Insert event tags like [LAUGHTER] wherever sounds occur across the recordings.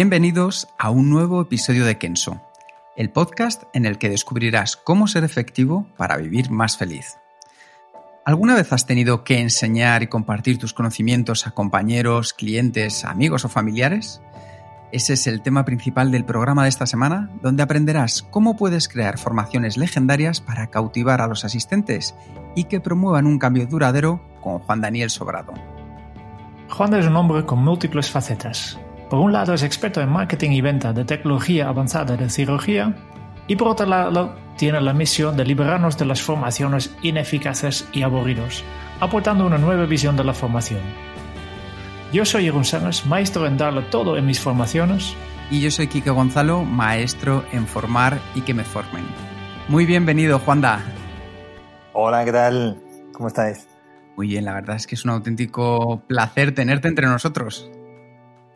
Bienvenidos a un nuevo episodio de Kenso, el podcast en el que descubrirás cómo ser efectivo para vivir más feliz. ¿Alguna vez has tenido que enseñar y compartir tus conocimientos a compañeros, clientes, amigos o familiares? Ese es el tema principal del programa de esta semana, donde aprenderás cómo puedes crear formaciones legendarias para cautivar a los asistentes y que promuevan un cambio duradero con Juan Daniel Sobrado. Juan es un hombre con múltiples facetas. Por un lado es experto en marketing y venta de tecnología avanzada de cirugía y por otro lado tiene la misión de liberarnos de las formaciones ineficaces y aburridos, aportando una nueva visión de la formación. Yo soy Jeroen maestro en darlo todo en mis formaciones. Y yo soy Kike Gonzalo, maestro en formar y que me formen. Muy bienvenido, Juanda. Hola, ¿qué tal? ¿Cómo estáis? Muy bien, la verdad es que es un auténtico placer tenerte entre nosotros.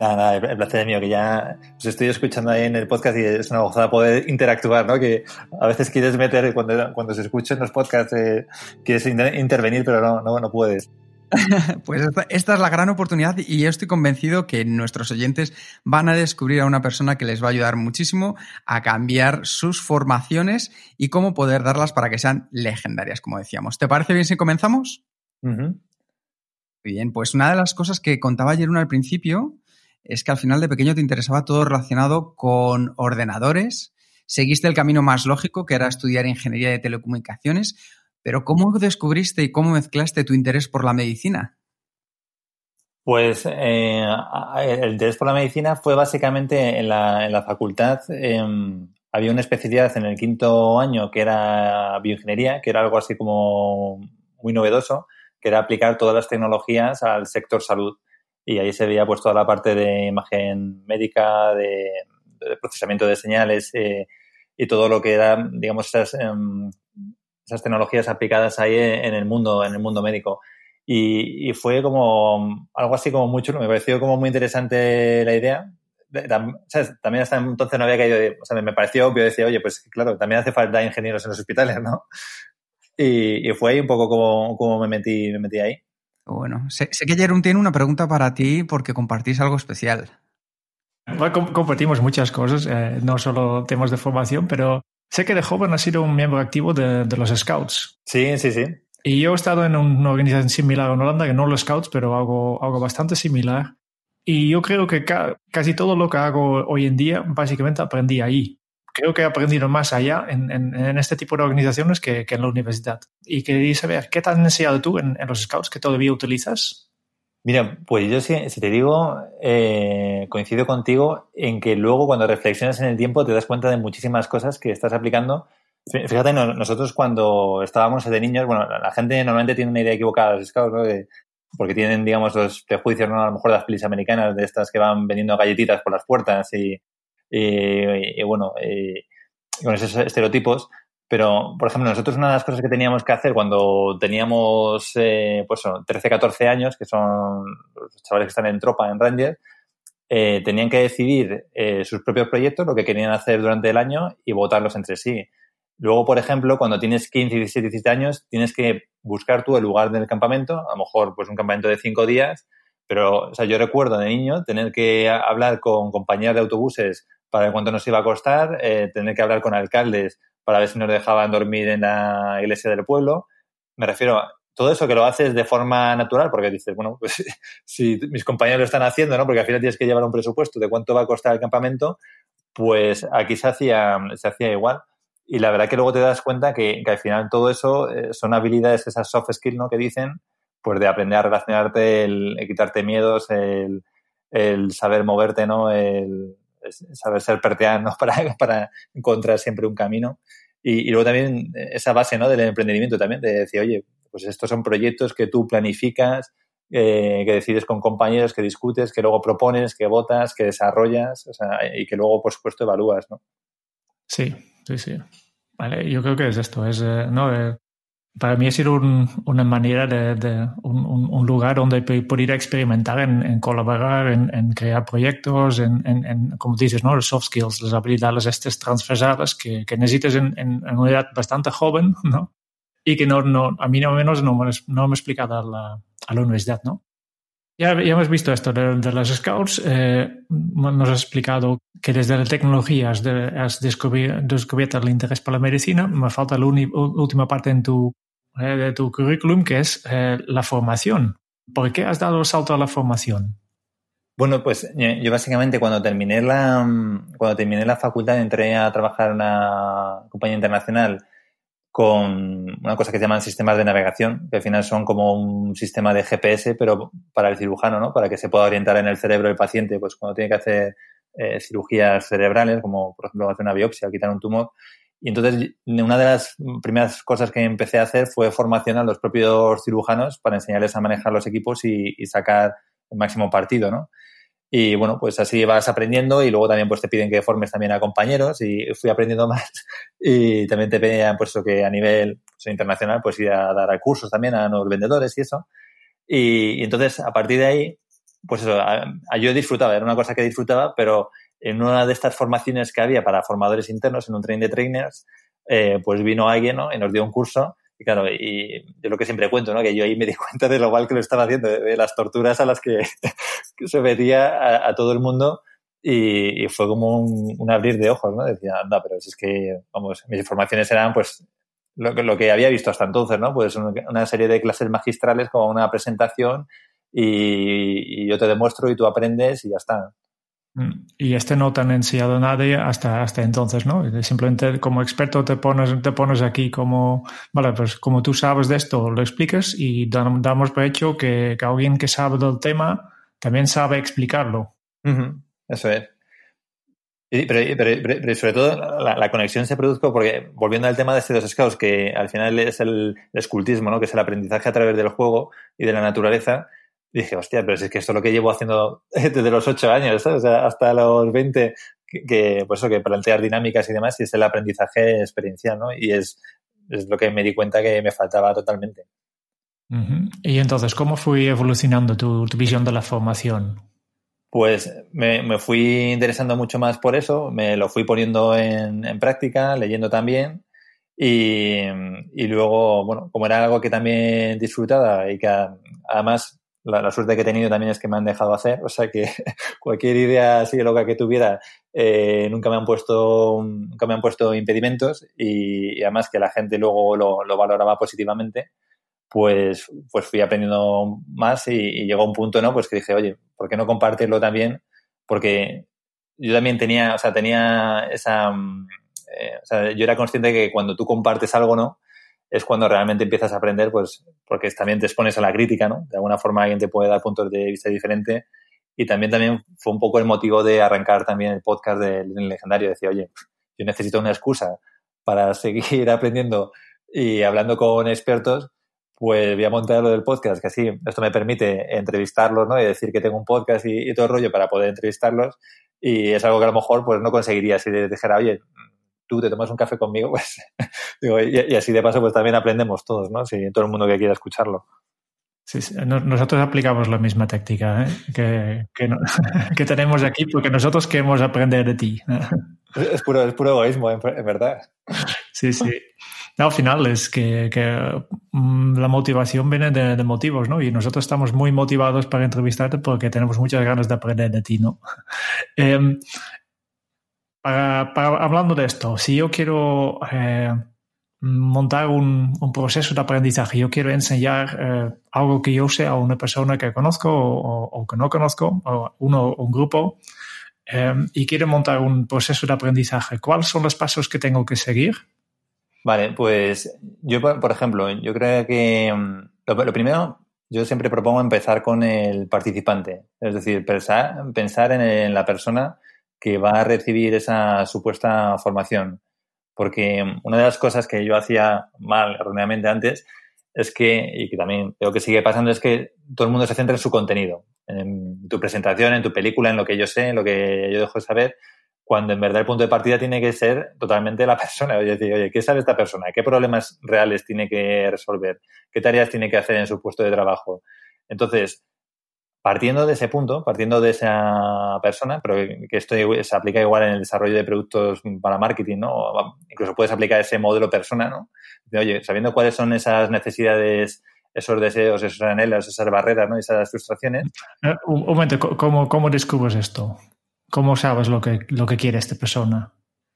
Nada, nada, el placer es mío, que ya os estoy escuchando ahí en el podcast y es una gozada poder interactuar, ¿no? Que a veces quieres meter, cuando, cuando se escuchan los podcasts, eh, quieres inter- intervenir, pero no, no, no puedes. [LAUGHS] Pues esta, esta es la gran oportunidad y yo estoy convencido que nuestros oyentes van a descubrir a una persona que les va a ayudar muchísimo a cambiar sus formaciones y cómo poder darlas para que sean legendarias, como decíamos. ¿Te parece bien si comenzamos? Ujú. Muy bien, pues una de las cosas que contaba ayer uno al principio es que al final de pequeño te interesaba todo relacionado con ordenadores, seguiste el camino más lógico, que era estudiar ingeniería de telecomunicaciones, pero ¿cómo descubriste y cómo mezclaste tu interés por la medicina? Pues eh, el interés por la medicina fue básicamente en la, en la facultad. em, había una especialidad en el quinto año que era bioingeniería, que era algo así como muy novedoso, que era aplicar todas las tecnologías al sector salud. Y ahí se veía pues toda la parte de imagen médica, de, de procesamiento de señales eh, y todo lo que era, digamos, esas, em, esas tecnologías aplicadas ahí en el mundo, en el mundo médico. Y, y fue como algo así como muy chulo, me pareció como muy interesante la idea. También hasta entonces no había caído, o sea, me pareció obvio, decía, oye, pues claro, también hace falta ingenieros en los hospitales, ¿no? Y, y fue ahí un poco como, como me, metí, me metí ahí. Bueno, sé, sé que Jerón tiene una pregunta para ti porque compartís algo especial. Bueno, com- compartimos muchas cosas, eh, no solo temas de formación, pero sé que de joven has sido un miembro activo de, de los Scouts. Sí, sí, sí. Y yo he estado en una organización similar en Holanda, que no los Scouts, pero algo, algo bastante similar. Y yo creo que ca- casi todo lo que hago hoy en día, básicamente aprendí ahí. Creo que he aprendido más allá en, en- en este tipo de organizaciones que, que en la universidad. Y quería saber, ¿qué te has enseñado tú en, en los Scouts que todavía utilizas? Mira, pues yo si, si te digo, eh, coincido contigo en que luego cuando reflexionas en el tiempo te das cuenta de muchísimas cosas que estás aplicando. Fí- Fíjate, no- nosotros cuando estábamos de niños, bueno, la gente normalmente tiene una idea equivocada de los scouts, ¿no? De- porque tienen, digamos, los prejuicios, ¿no? A lo mejor las pelis americanas, de estas que van vendiendo galletitas por las puertas y, y, y, bueno, y con esos estereotipos. Pero, por ejemplo, nosotros una de las cosas que teníamos que hacer cuando teníamos, eh, pues, eso, 13, 14 años, que son los chavales que están en tropa, en Ranger, eh, tenían que decidir eh, sus propios proyectos, lo que querían hacer durante el año y votarlos entre sí. Luego, por ejemplo, cuando tienes 15, 17, 17 años, tienes que buscar tú el lugar del campamento, a lo mejor pues un campamento de cinco días, pero o sea, yo recuerdo de niño tener que hablar con compañías de autobuses para ver cuánto nos iba a costar, eh, tener que hablar con alcaldes para ver si nos dejaban dormir en la iglesia del pueblo. Me refiero a todo eso que lo haces de forma natural, porque dices, bueno, pues [LAUGHS] si mis compañeros lo están haciendo, ¿no? Porque al final tienes que llevar un presupuesto de cuánto va a costar el campamento, pues aquí se hacía, se hacía igual. Y la verdad que luego te das cuenta que, que al final todo eso eh, son habilidades, esas soft skills, ¿no? Que dicen, pues de aprender a relacionarte, el, quitarte miedos, el, el, saber moverte, ¿no? El saber ser perteano ¿no? [LAUGHS] para, para encontrar siempre un camino. Y, luego también esa base ¿no? del emprendimiento también, de decir, oye, pues estos son proyectos que tú planificas, eh, que decides con compañeros, que discutes, que luego propones, que votas, que desarrollas o sea, y que luego, por supuesto, evalúas, ¿no? Sí, sí, sí. Vale, yo creo que es esto, es, eh, ¿no? Eh, para mí ha sido una manera de, un, lugar donde poder experimentar en, colaborar, en, crear proyectos, en, como dices, ¿no? los soft skills, las habilidades estas transversales que, que necesitas en, una edad bastante joven, [LAUGHS] ¿no? Y que no, no, a mí no menos no me, no me he explicado a la, a la universidad, ¿no? Ya, ya, hemos visto esto de, de las scouts. Eh, nos has explicado que desde la tecnología has, has descubierto, el interés por la medicina. Me falta la última parte en tu, eh, de tu currículum, que es eh, la formación. ¿Por qué has dado el salto a la formación? Bueno, pues yo básicamente cuando terminé la, cuando terminé la facultad entré a trabajar en una compañía internacional con una cosa que se llaman sistemas de navegación, que al final son como un sistema de GPS, pero para el cirujano, ¿no? Para que se pueda orientar en el cerebro del paciente, pues cuando tiene que hacer eh, cirugías cerebrales, como por ejemplo hacer una biopsia o quitar un tumor. Y entonces una de las primeras cosas que empecé a hacer fue formación a los propios cirujanos para enseñarles a manejar los equipos y, y sacar el máximo partido, ¿no? Y bueno, pues así vas aprendiendo y luego también pues te piden que formes también a compañeros y fui aprendiendo [LAUGHS] más. Y también te pedían pues que a nivel pues, internacional pues ir a dar cursos también a nuevos vendedores y eso. Y, entonces a partir de ahí, pues eso, yo disfrutaba, era una cosa que disfrutaba, pero en una de estas formaciones que había para formadores internos, en un train de trainers, eh, pues vino alguien ¿no? y nos dio un curso y claro, y de lo que siempre cuento, ¿no? Que yo ahí me di [LAUGHS] cuenta de lo mal que lo estaba haciendo, de, las torturas a las que, [LAUGHS] se metía a, todo el mundo y, fue como un, abrir de ojos, ¿no? Decía, anda, pero es que, vamos, mis informaciones eran pues lo, lo que había visto hasta entonces, ¿no? Pues una serie de clases magistrales como una presentación y, y yo te demuestro y tú aprendes y ya está. Mm. Y este no te han enseñado nadie hasta, hasta entonces, ¿no? Simplemente como experto te pones, te pones aquí como, vale, pues como tú sabes de esto, lo explicas y damos por hecho que, alguien que sabe del tema también sabe explicarlo. Eso es. pero, pero, sobre todo la, conexión se produjo porque, volviendo al tema de estos dos scouts, que al final es el escultismo, ¿no? que es el aprendizaje a través del juego y de la naturaleza, dije, hostia, pero es que esto es lo que llevo haciendo [LAUGHS] desde los ocho años, O sea, hasta los 20, que, pues eso, que plantear dinámicas y demás, y es el aprendizaje experiencial, ¿no? Y es, es lo que me di cuenta que me faltaba totalmente. Y entonces, ¿cómo fui evolucionando tu, visión de la formación? Pues me, me, fui interesando mucho más por eso, me lo fui poniendo en, en práctica, leyendo también. Y, y, luego, bueno, como era algo que también disfrutaba y que además la, suerte que he tenido también es que me han dejado hacer, o sea que [LAUGHS] cualquier idea así loca que tuviera eh, nunca me han puesto nunca me han puesto impedimentos y, además que la gente luego lo, valoraba positivamente, pues pues fui aprendiendo más y, llegó un punto, ¿no? Pues que dije, oye, ¿por qué no compartirlo también? Porque yo también tenía, o sea, tenía esa, eh, o sea, yo era consciente que cuando tú compartes algo, ¿no? Es cuando realmente empiezas a aprender, pues porque también te expones a la crítica, ¿no? De alguna forma alguien te puede dar puntos de vista diferentes. Y también, también fue un poco el motivo de arrancar también el podcast del legendario. Decía, oye, yo necesito una excusa para seguir [LAUGHS] aprendiendo y hablando con expertos, pues voy a montar lo del podcast, que así esto me permite entrevistarlos, ¿no? Y decir que tengo un podcast y, todo el rollo para poder entrevistarlos. Y es algo que a lo mejor pues no conseguiría si dijera, oye, tú te tomas un café conmigo, [LAUGHS] pues digo, y, así de paso pues también aprendemos todos, ¿no? Si todo el mundo que quiera escucharlo. Sí, nosotros aplicamos la misma táctica ¿eh? que, [LAUGHS] que, tenemos aquí porque nosotros queremos aprender de ti. Es puro, es puro egoísmo, en, verdad. Sí, sí. al final es que, mm, la motivación viene de, motivos, ¿no? Y nosotros estamos muy motivados para entrevistarte porque tenemos muchas ganas de aprender de ti, ¿no? [LAUGHS] Em, para, hablando de esto, si yo quiero eh, montar un, proceso de aprendizaje, yo quiero enseñar eh, algo que yo sé a una persona que conozco o, que no conozco, o uno un grupo, eh, y quiero montar un proceso de aprendizaje, ¿cuáles son los pasos que tengo que seguir? Vale, pues yo, por ejemplo, yo creo que mm, lo, primero, yo siempre propongo empezar con el participante, es decir, pensar, pensar en la persona que va a recibir esa supuesta formación. Porque una de las cosas que yo hacía mal erróneamente antes es que, y que también veo que sigue pasando, es que todo el mundo se centra en su contenido, en tu presentación, en tu película, en lo que yo sé, en lo que yo dejo de saber, cuando en verdad el punto de partida tiene que ser totalmente la [LAUGHS] persona. Oye, oye, ¿qué sabe esta persona? ¿Qué problemas reales tiene que resolver? ¿Qué tareas tiene que hacer en su puesto de trabajo? Entonces, partiendo de ese punto, partiendo de esa persona, pero que esto se aplica igual en el desarrollo de productos para marketing, ¿no? incluso puedes aplicar ese modelo persona, ¿no? oye, sabiendo cuáles son esas necesidades, esos deseos, esos anhelos, esas barreras, ¿no? Esas frustraciones. Eh, un momento, ¿cómo, cómo descubres esto? ¿Cómo sabes lo que, lo que quiere esta persona?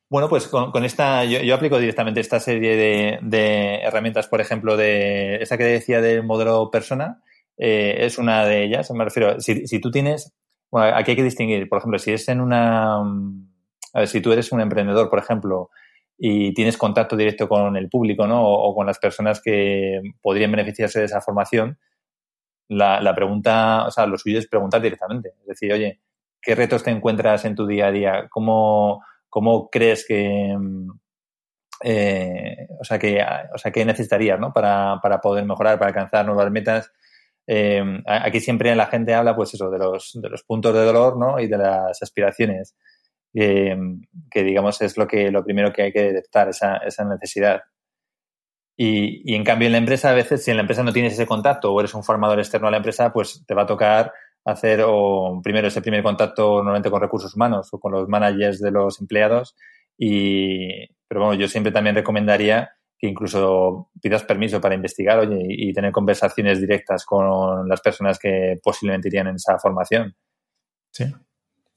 Bueno, pues con, esta, yo, aplico directamente esta serie de, de, herramientas, por ejemplo, de esa que decía del modelo persona, eh, es una de ellas. Me refiero, si, si tú tienes, aquí hay que distinguir, por ejemplo, si es en una, ver, si tú eres un emprendedor, por ejemplo, y tienes contacto directo con el público, ¿no? O, con las personas que podrían beneficiarse de esa formación, la, la, pregunta, o sea, lo suyo es preguntar directamente. Es decir, oye, ¿qué retos te encuentras en tu día a día? ¿Cómo, cómo crees que, eh, o sea, que, o sea, qué necesitarías, ¿no? Para, para poder mejorar, para alcanzar nuevas metas eh, aquí siempre la gente habla, pues eso, de los, de los puntos de dolor, ¿no? Y de las aspiraciones, eh, que digamos es lo que lo primero que hay que detectar, esa, esa necesidad. Y, y, en cambio en la empresa, a veces, si en la empresa no tienes ese contacto o eres un formador externo a la empresa, pues te va a tocar hacer o primero ese primer contacto normalmente con recursos humanos o con los managers de los empleados. Y, pero bueno, yo siempre también recomendaría que incluso pidas permiso para investigar oye, y, tener conversaciones directas con las personas que posiblemente irían en esa formación. Sí.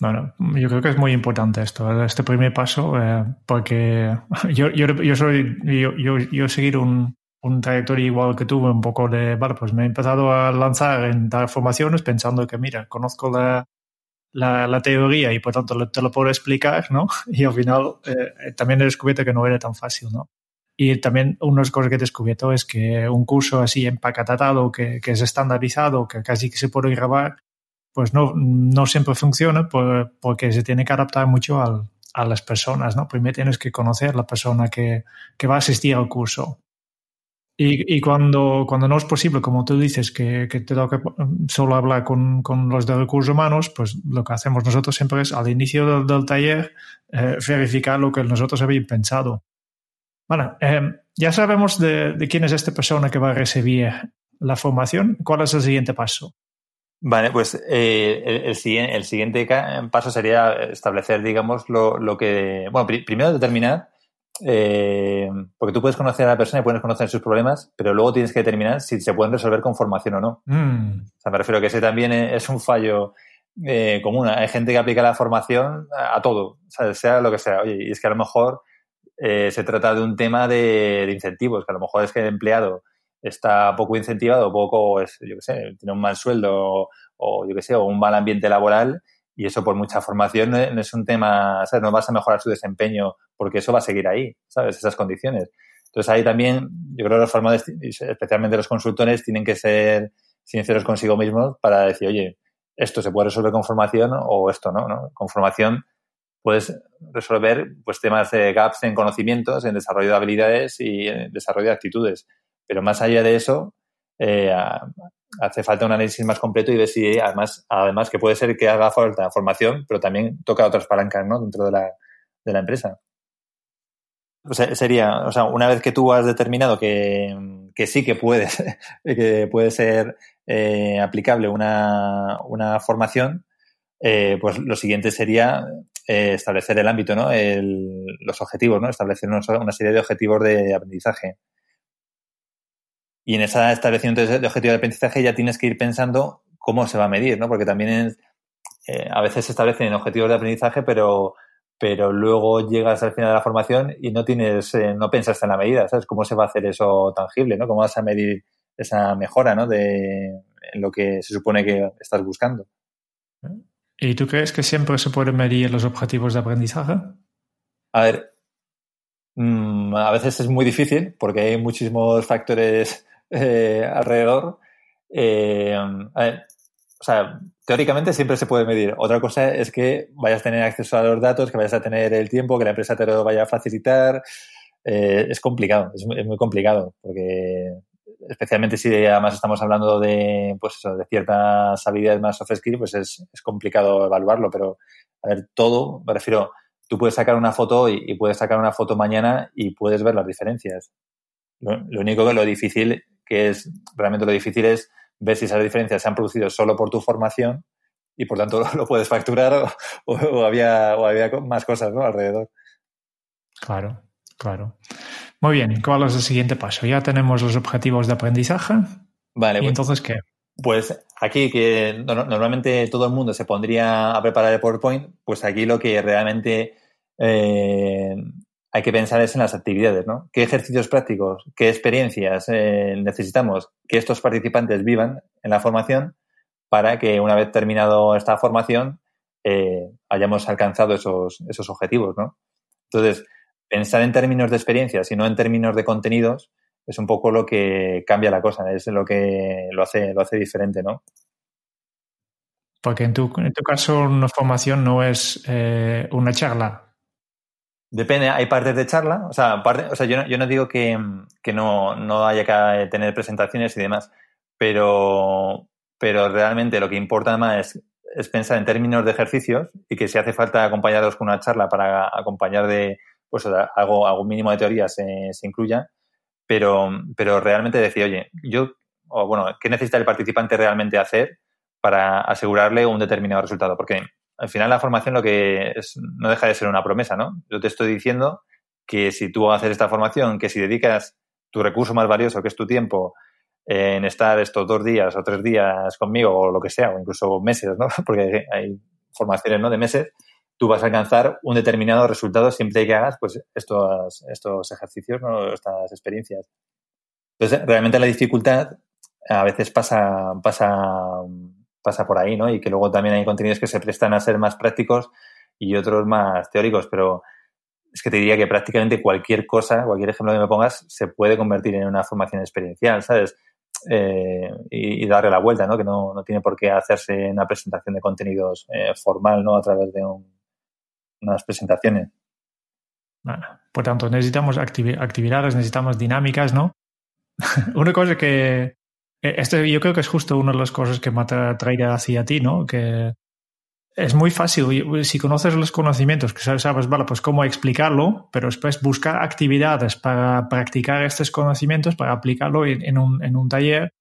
Bueno, yo creo que es muy importante esto, este primer paso, eh, porque [LAUGHS] yo, yo, soy, yo, yo, yo seguir un, un trayectoria igual que tuve, un poco de, vale, pues me he empezado a lanzar en dar formaciones pensando que, mira, conozco la, la, la teoría y por tanto te lo puedo explicar, ¿no? [LAUGHS] Y al final eh, también he descubierto que no era tan fácil, ¿no? Y también una cosa que he descubierto es que un curso así empacatado, que, que es estandarizado, que casi que se puede grabar, pues no, no siempre funciona porque se tiene que adaptar mucho al, a las personas, ¿no? Primero tienes que conocer la persona que, que va a asistir al curso. Y, y, cuando, cuando no es posible, como tú dices, que, que te toca solo hablar con, con, los de recursos humanos, pues lo que hacemos nosotros siempre es al inicio del, del taller eh, verificar lo que nosotros habíamos pensado. Bueno, eh, ya sabemos de, de, quién es esta persona que va a recibir la formación. ¿Cuál es el siguiente paso? Vale, pues eh, el, el, el, siguiente paso sería establecer, digamos, lo, lo que. Bueno, pr primero determinar, eh, porque tú puedes conocer a la persona y puedes conocer sus problemas, pero luego tienes que determinar si se pueden resolver con formación o no. Mm. O sea, me refiero a que ese también es un fallo eh, común. Hay gente que aplica la formación a, a todo, o sea, sea lo que sea. Oye, y es que a lo mejor eh, se trata de un tema de, incentivos, que a lo mejor es que el empleado está poco incentivado, poco, es, yo qué sé, tiene un mal sueldo o, yo qué sé, o un mal ambiente laboral y eso por mucha formación no es un tema, ¿sabes? No vas a mejorar su desempeño porque eso va a seguir ahí, ¿sabes? Esas condiciones. Entonces ahí también, yo creo que los formadores, especialmente los consultores, tienen que ser sinceros consigo mismos para decir, oye, esto se puede resolver con formación o esto no, ¿no? Con formación puedes resolver pues, temas de gaps en conocimientos, en desarrollo de habilidades y en desarrollo de actitudes. Pero más allá de eso, eh, hace falta un análisis más completo y ver si además, además que puede ser que haga falta formación, pero también toca otras palancas ¿no? dentro de la, de la empresa. O sea, sería, o sea, una vez que tú has determinado que, que sí que puedes, [LAUGHS] que puede ser eh, aplicable una, una formación, eh, pues lo siguiente sería eh, establecer el ámbito, ¿no? El, los objetivos, ¿no? Establecer una, serie de objetivos de aprendizaje. Y en ese establecimiento de objetivos de aprendizaje ya tienes que ir pensando cómo se va a medir, ¿no? Porque también eh, a veces se establecen objetivos de aprendizaje, pero, pero luego llegas al final de la formación y no tienes, eh, no piensas en la medida, ¿sabes? ¿Cómo se va a hacer eso tangible, ¿no? ¿Cómo vas a medir esa mejora, ¿no? De en lo que se supone que estás buscando. ¿Y tú crees que siempre se pueden medir los objetivos de aprendizaje? A ver, mmm, a veces es muy difícil porque hay muchísimos factores eh, alrededor. Eh, o sea, teóricamente siempre se puede medir. Otra cosa es que vayas a tener acceso a los datos, que vayas a tener el tiempo, que la empresa te lo vaya a facilitar. Eh, es complicado, es, muy complicado, porque especialmente si además estamos hablando de, pues de ciertas habilidades más soft skills, pues es, complicado evaluarlo, pero a ver, todo, me refiero, tú puedes sacar una foto y, puedes sacar una foto mañana y puedes ver las diferencias. Lo, único que lo difícil, que es, realmente lo difícil es ver si esas diferencias se han producido solo por tu formación y por tanto [LAUGHS] lo puedes facturar o, había, o había más cosas ¿no? alrededor. Claro, claro. Muy bien, ¿cuál es el siguiente paso? Ya tenemos los objetivos de aprendizaje. Vale. ¿Y pues entonces qué? Pues aquí que normalmente todo el mundo se pondría a preparar el PowerPoint, pues aquí lo que realmente eh, hay que pensar es en las actividades, ¿no? ¿Qué ejercicios prácticos, qué experiencias eh, necesitamos que estos participantes vivan en la formación para que una vez terminado esta formación eh, hayamos alcanzado esos, esos objetivos, ¿no? Entonces, pensar en términos de experiencias y no en términos de contenidos es un poco lo que cambia la cosa, es lo que lo hace, lo hace diferente, ¿no? Porque en tu, en tu caso una formación no es eh, una charla, Depende, hay partes de charla, o sea, o sea yo, no, yo no digo que, no, no, haya que tener presentaciones y demás, pero, pero realmente lo que importa más es, es, pensar en términos de ejercicios y que si hace falta acompañarlos con una charla para acompañar de pues algo, algún mínimo de teoría se, se incluya, pero, pero realmente decir, oye, yo, o bueno, ¿qué necesita el participante realmente hacer para asegurarle un determinado resultado? Porque al final la formación lo que es, no deja de ser una promesa, ¿no? Yo te estoy diciendo que si tú haces esta formación, que si dedicas tu recurso más valioso, que es tu tiempo, en estar estos dos días o tres días conmigo o lo que sea, o incluso meses, ¿no? [LAUGHS] Porque hay formaciones, ¿no? De meses, tú vas a alcanzar un determinado resultado siempre que hagas, pues, estos, estos ejercicios, ¿no? Estas experiencias. Entonces, realmente la dificultad a veces pasa, pasa pasa por ahí, ¿no? Y que luego también hay contenidos que se prestan a ser más prácticos y otros más teóricos, pero es que te diría que prácticamente cualquier cosa, cualquier ejemplo que me pongas, se puede convertir en una formación experiencial, ¿sabes? Eh, y, darle la vuelta, ¿no? Que no, no, tiene por qué hacerse una presentación de contenidos eh, formal, ¿no? A través de unas presentaciones. Por tanto, necesitamos actividades, necesitamos dinámicas, ¿no? [LAUGHS] una cosa que, este yo creo que es justo una de las cosas que me atrae hacia ti, ¿no? Que es muy fácil, si conoces los conocimientos, que sabes, vale, pues cómo explicarlo, pero después buscar actividades para practicar estos conocimientos, para aplicarlo en, un, en un, taller,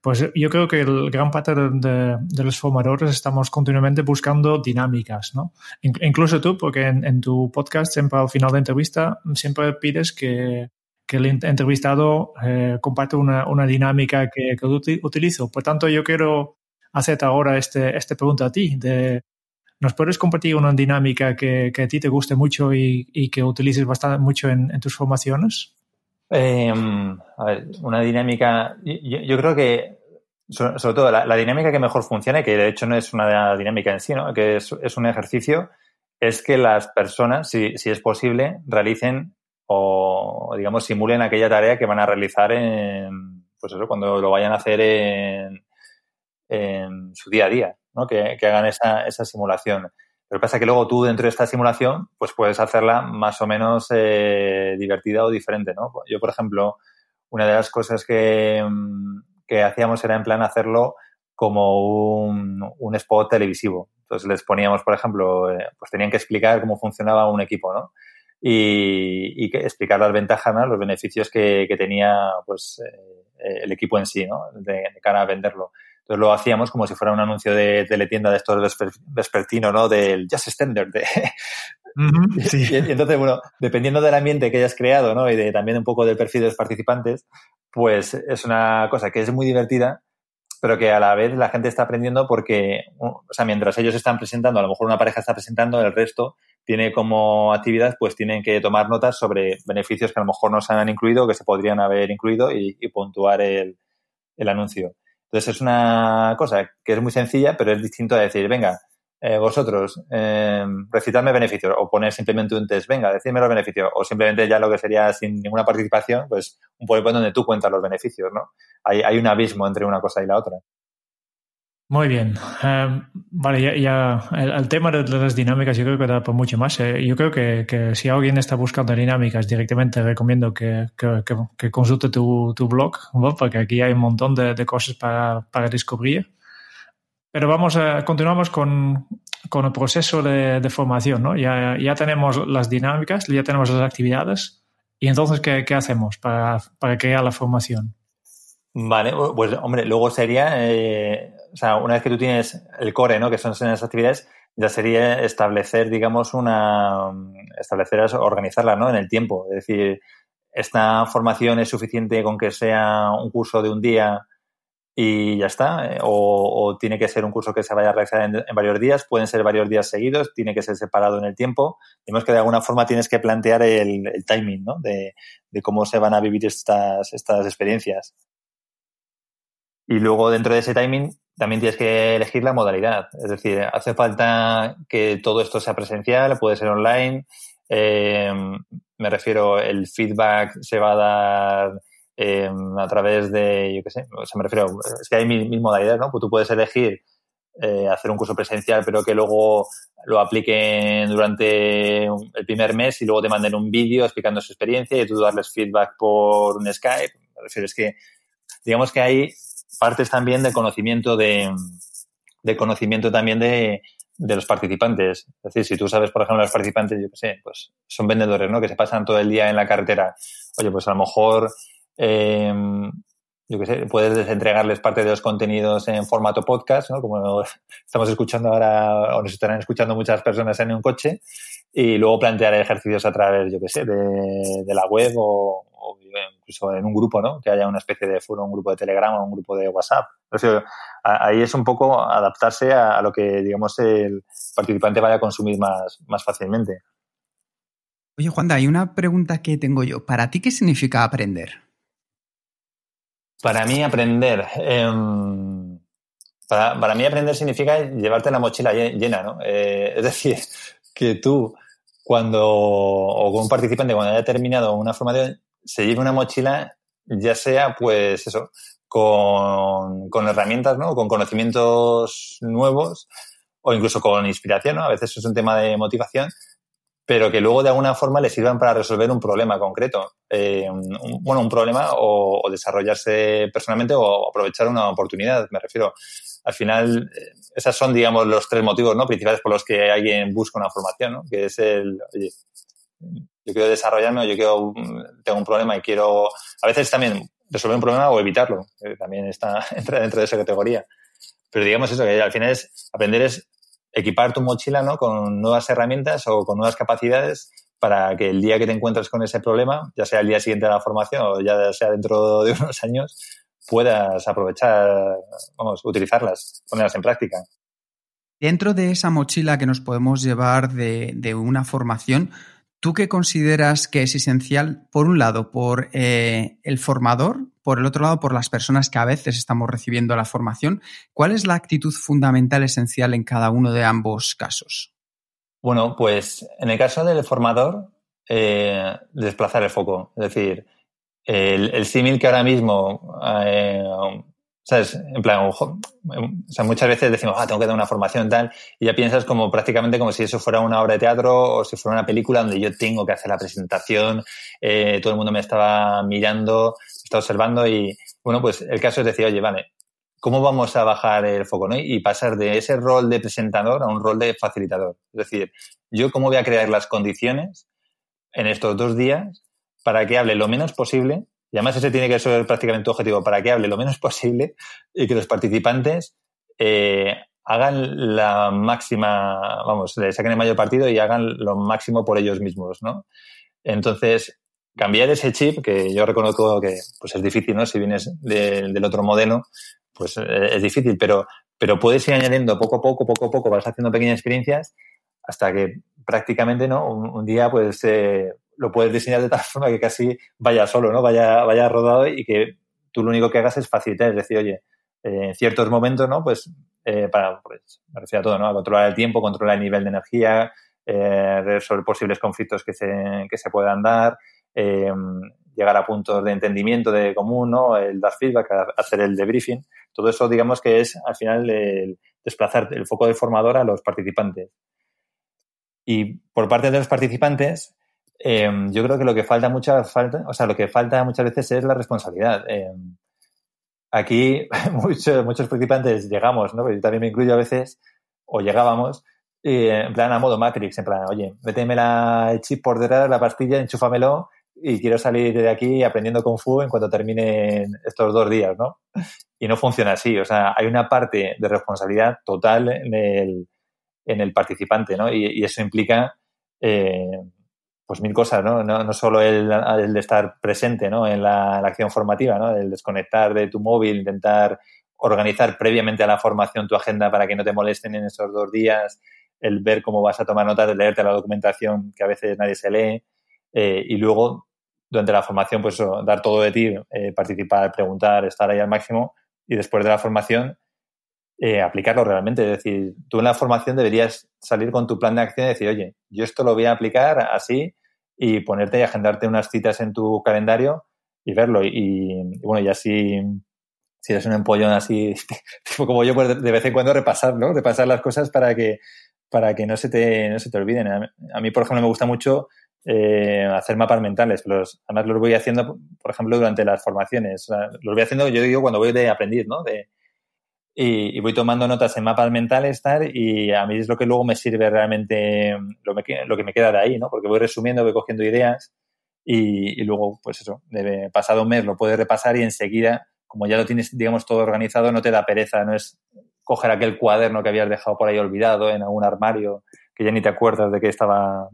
pues yo creo que el gran parte de, los formadores estamos continuamente buscando dinámicas, ¿no? incluso tú, porque en, tu podcast siempre al final de entrevista siempre pides que, el entrevistado eh, comparte una, una, dinámica que, que, utilizo. Por tanto, yo quiero hacerte ahora este, esta pregunta a ti. ¿Nos puedes compartir una dinámica que, que a ti te guste mucho y, y que utilices bastante mucho en, en tus formaciones? Eh, a ver, una dinámica. Yo, creo que, sobre, todo, la, la, dinámica que mejor funciona, y que de hecho no es una dinámica en sí, ¿no? que es, es un ejercicio, es que las personas, si, si es posible, realicen o, digamos, simulen aquella tarea que van a realizar en, pues eso, cuando lo vayan a hacer en, en su día a día, ¿no? Que, que hagan esa, esa simulación. Lo que pasa que luego tú dentro de esta simulación, pues puedes hacerla más o menos eh, divertida o diferente, ¿no? Yo, por ejemplo, una de las cosas que, que hacíamos era en plan hacerlo como un, un, spot televisivo. Entonces les poníamos, por ejemplo, eh, pues tenían que explicar cómo funcionaba un equipo, ¿no? y, y explicar las ventajas, los beneficios que, que tenía pues, eh, el equipo en sí, ¿no? De, de, cara a venderlo. Entonces lo hacíamos como si fuera un anuncio de teletienda de estos vespertino, ¿no? Del Just Standard. De... [LAUGHS] sí. y, y, entonces, bueno, dependiendo del ambiente que hayas creado, ¿no? Y de, también un poco del perfil de los participantes, pues es una cosa que es muy divertida, pero que a la vez la gente está aprendiendo porque, o sea, mientras ellos están presentando, a lo mejor una pareja está presentando, el resto tiene como actividad, pues tienen que tomar notas sobre beneficios que a lo mejor no se han incluido o que se podrían haber incluido y, y puntuar el, el, anuncio. Entonces es una cosa que es muy sencilla, pero es distinto a decir, venga, eh, vosotros, eh, recitadme beneficios o poner simplemente un test, venga, decidme los beneficios o simplemente ya lo que sería sin ninguna participación, pues un PowerPoint donde tú cuentas los beneficios, ¿no? Hay, hay un abismo entre una cosa y la otra. Muy bien. Em, vale, ya, el, tema de, las dinámicas yo creo que da por mucho más. Eh. Yo creo que, que, si alguien está buscando dinámicas directamente recomiendo que, que consulte tu, tu blog, porque aquí hay un montón de, de cosas para, para, descubrir. Pero vamos a continuamos con, con el proceso de, de, formación. ¿no? Ya, ya tenemos las dinámicas, ya tenemos las actividades. ¿Y entonces qué, qué hacemos para, para crear la formación? Vale, pues hombre, luego sería, eh, o sea, una vez que tú tienes el core, ¿no? Que son esas actividades, ya sería establecer, digamos, una, establecer, organizarla, ¿no? En el tiempo. Es decir, esta formación es suficiente con que sea un curso de un día y ya está, eh, o, tiene que ser un curso que se vaya a realizar en, varios días, pueden ser varios días seguidos, tiene que ser separado en el tiempo. Digamos que de alguna forma tienes que plantear el, el timing, ¿no? De, de, cómo se van a vivir estas, estas experiencias. Y luego dentro de ese timing también tienes que elegir la modalidad. Es decir, hace falta que todo esto sea presencial, puede ser online. Eh, me refiero, el feedback se va a dar eh, a través de, yo qué sé, o sea, me refiero, es que hay mil, modalidades, ¿no? Pues tú puedes elegir eh, hacer un curso presencial, pero que luego lo apliquen durante el primer mes y luego te manden un vídeo explicando su experiencia y tú darles feedback por un Skype. Me refiero, es que, digamos que hay partes también de conocimiento de, de conocimiento también de, de los participantes. Es decir, si tú sabes, por ejemplo, los participantes, yo qué sé, pues son vendedores, ¿no? Que se pasan todo el día en la carretera. Oye, pues a lo mejor, eh, yo qué sé, puedes entregarles parte de los contenidos en formato podcast, ¿no? Como estamos escuchando ahora, o nos estarán escuchando muchas personas en un coche, y luego plantear ejercicios a través, yo qué sé, de, de la web o, incluso en un grupo, ¿no? Que haya una especie de foro, un grupo de Telegram o un grupo de WhatsApp. ahí es un poco adaptarse a, lo que, digamos, el participante vaya a consumir más, más fácilmente. Oye, Juan, hay una pregunta que tengo yo. ¿Para ti qué significa aprender? Para mí aprender... Em, para, mí aprender significa llevarte la mochila llena, ¿no? Eh, es decir, que tú cuando, o con un participante cuando haya terminado una formación, se lleve una mochila, ya sea, pues eso, con, con herramientas, ¿no? Con conocimientos nuevos o incluso con inspiración, ¿no? A veces es un tema de motivación, pero que luego de alguna forma le sirvan para resolver un problema concreto. Eh, bueno, un problema o, desarrollarse personalmente o aprovechar una oportunidad, me refiero. Al final, eh, esas son, digamos, los tres motivos ¿no? principales por los que alguien busca una formación, ¿no? que es el, oye, yo quiero desarrollarme o yo quiero, tengo un problema y quiero, a veces también resolver un problema o evitarlo, también está, [LAUGHS] entra dentro de esa categoría. Pero digamos eso, que al final es, aprender es equipar tu mochila, ¿no? Con nuevas herramientas o con nuevas capacidades para que el día que te encuentres con ese problema, ya sea el día siguiente de la formación o ya sea dentro de [LAUGHS] unos años, puedas aprovechar, vamos, utilizarlas, ponerlas en práctica. Dentro de esa mochila que nos podemos llevar de, de una formación, ¿Tú qué consideras que es esencial, por un lado, por eh, el formador, por el otro lado, por las personas que a veces estamos recibiendo la formación? ¿Cuál es la actitud fundamental esencial en cada uno de ambos casos? Bueno, pues en el caso del formador, eh, desplazar el foco. Es decir, el, símil que ahora mismo eh, ¿Sabes? En plan, ojo, o sea, muchas veces decimos, ah, tengo que dar una formación tal, y ya piensas como prácticamente como si eso fuera una obra de teatro o si fuera una película donde yo tengo que hacer la presentación, eh, todo el mundo me estaba mirando, me estaba observando y, bueno, pues el caso es decir, oye, vale, ¿cómo vamos a bajar el foco, no? Y pasar de ese rol de presentador a un rol de facilitador. Es decir, yo cómo voy a crear las condiciones en estos dos días para que hable lo menos posible y además ese tiene que ser prácticamente tu objetivo para que hable lo menos [LAUGHS] posible y que los participantes eh, hagan la máxima, vamos, le saquen el mayor partido y hagan lo máximo por ellos mismos, ¿no? Entonces, cambiar ese chip, que yo reconozco que pues es difícil, ¿no? Si vienes del otro modelo, pues eh, es difícil, pero, pero puedes ir añadiendo poco a poco, poco a poco, vas haciendo pequeñas experiencias hasta que prácticamente, ¿no? Un, día, pues, eh, lo puedes diseñar de tal forma que casi vaya solo, ¿no? Vaya, vaya rodado y que tú lo único que hagas es facilitar, es decir, oye, eh, en ciertos momentos, ¿no? Pues eh, para, pues, me refiero a todo, ¿no? A controlar el tiempo, controlar el nivel de energía, eh, resolver posibles conflictos que se, que se puedan dar, llegar a puntos de entendimiento de común, ¿no? El dar feedback, hacer el debriefing. Todo eso, digamos que es al final el desplazar el foco del formador a los participantes. Y por parte de los participantes, em, yo creo que lo que falta muchas falta, o sea, lo que falta muchas veces es la responsabilidad. Em, aquí [LAUGHS] muchos, muchos participantes llegamos, ¿no? Yo también me incluyo a veces, o llegábamos, en plan a modo Matrix, en plan, oye, méteme la, el chip por detrás, la pastilla, enchúfamelo y quiero salir de aquí aprendiendo Kung Fu en cuanto terminen estos dos días, ¿no? Y no funciona así, o sea, hay una parte de responsabilidad total en el, en el participante, ¿no? Y, eso implica, eh, pues mil cosas, ¿no? No, no solo el, el, de estar presente, ¿no? En la, acción formativa, ¿no? El desconectar de tu móvil, intentar organizar previamente a la formación tu agenda para que no te molesten en esos dos días, el ver cómo vas a tomar notas, de leerte la documentación que a veces nadie se lee, eh, y luego durante la formación, pues dar todo de ti, eh, participar, preguntar, estar ahí al máximo, y después de la formación, eh, aplicarlo realmente. Es decir, tú en la formación deberías salir con tu plan de acción y decir, oye, yo esto lo voy a aplicar así y ponerte y agendarte unas citas en tu calendario y verlo. Y, bueno, y así, si eres un empollón así, [LAUGHS] como yo, pues de vez en cuando repasar, ¿no? Repasar las cosas para que, para que no se te, no se te olviden. A mí, por ejemplo, me gusta mucho eh, hacer mapas mentales. Además, los voy haciendo, por ejemplo, durante las formaciones. los voy haciendo, yo digo, cuando voy de aprendiz, ¿no? De, y, voy tomando notas en mapas mentales tal, y a mí es lo que luego me sirve realmente lo, me, lo que me queda de ahí, ¿no? Porque voy resumiendo, voy cogiendo ideas y, y luego, pues eso, de pasado un mes lo puedes repasar y enseguida, como ya lo tienes, digamos, todo organizado, no te da pereza, no es coger aquel cuaderno que habías dejado por ahí olvidado en algún armario que ya ni te acuerdas de que estaba,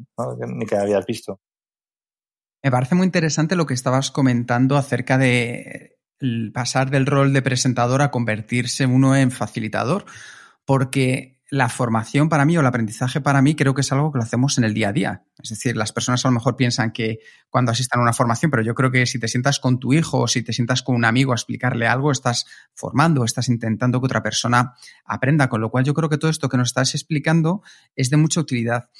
ni que habías visto. Me parece muy interesante lo que estabas comentando acerca de pasar del rol de presentador a convertirse uno en facilitador, porque la formación para mí o el aprendizaje para mí creo que es algo que lo hacemos en el día a día. Es decir, las personas a lo mejor piensan que cuando asistan a una formación, pero yo creo que si te sientas con tu hijo o si te sientas con un amigo a explicarle algo, estás formando, estás intentando que otra persona aprenda, con lo cual yo creo que todo esto que nos estás explicando es de mucha utilidad.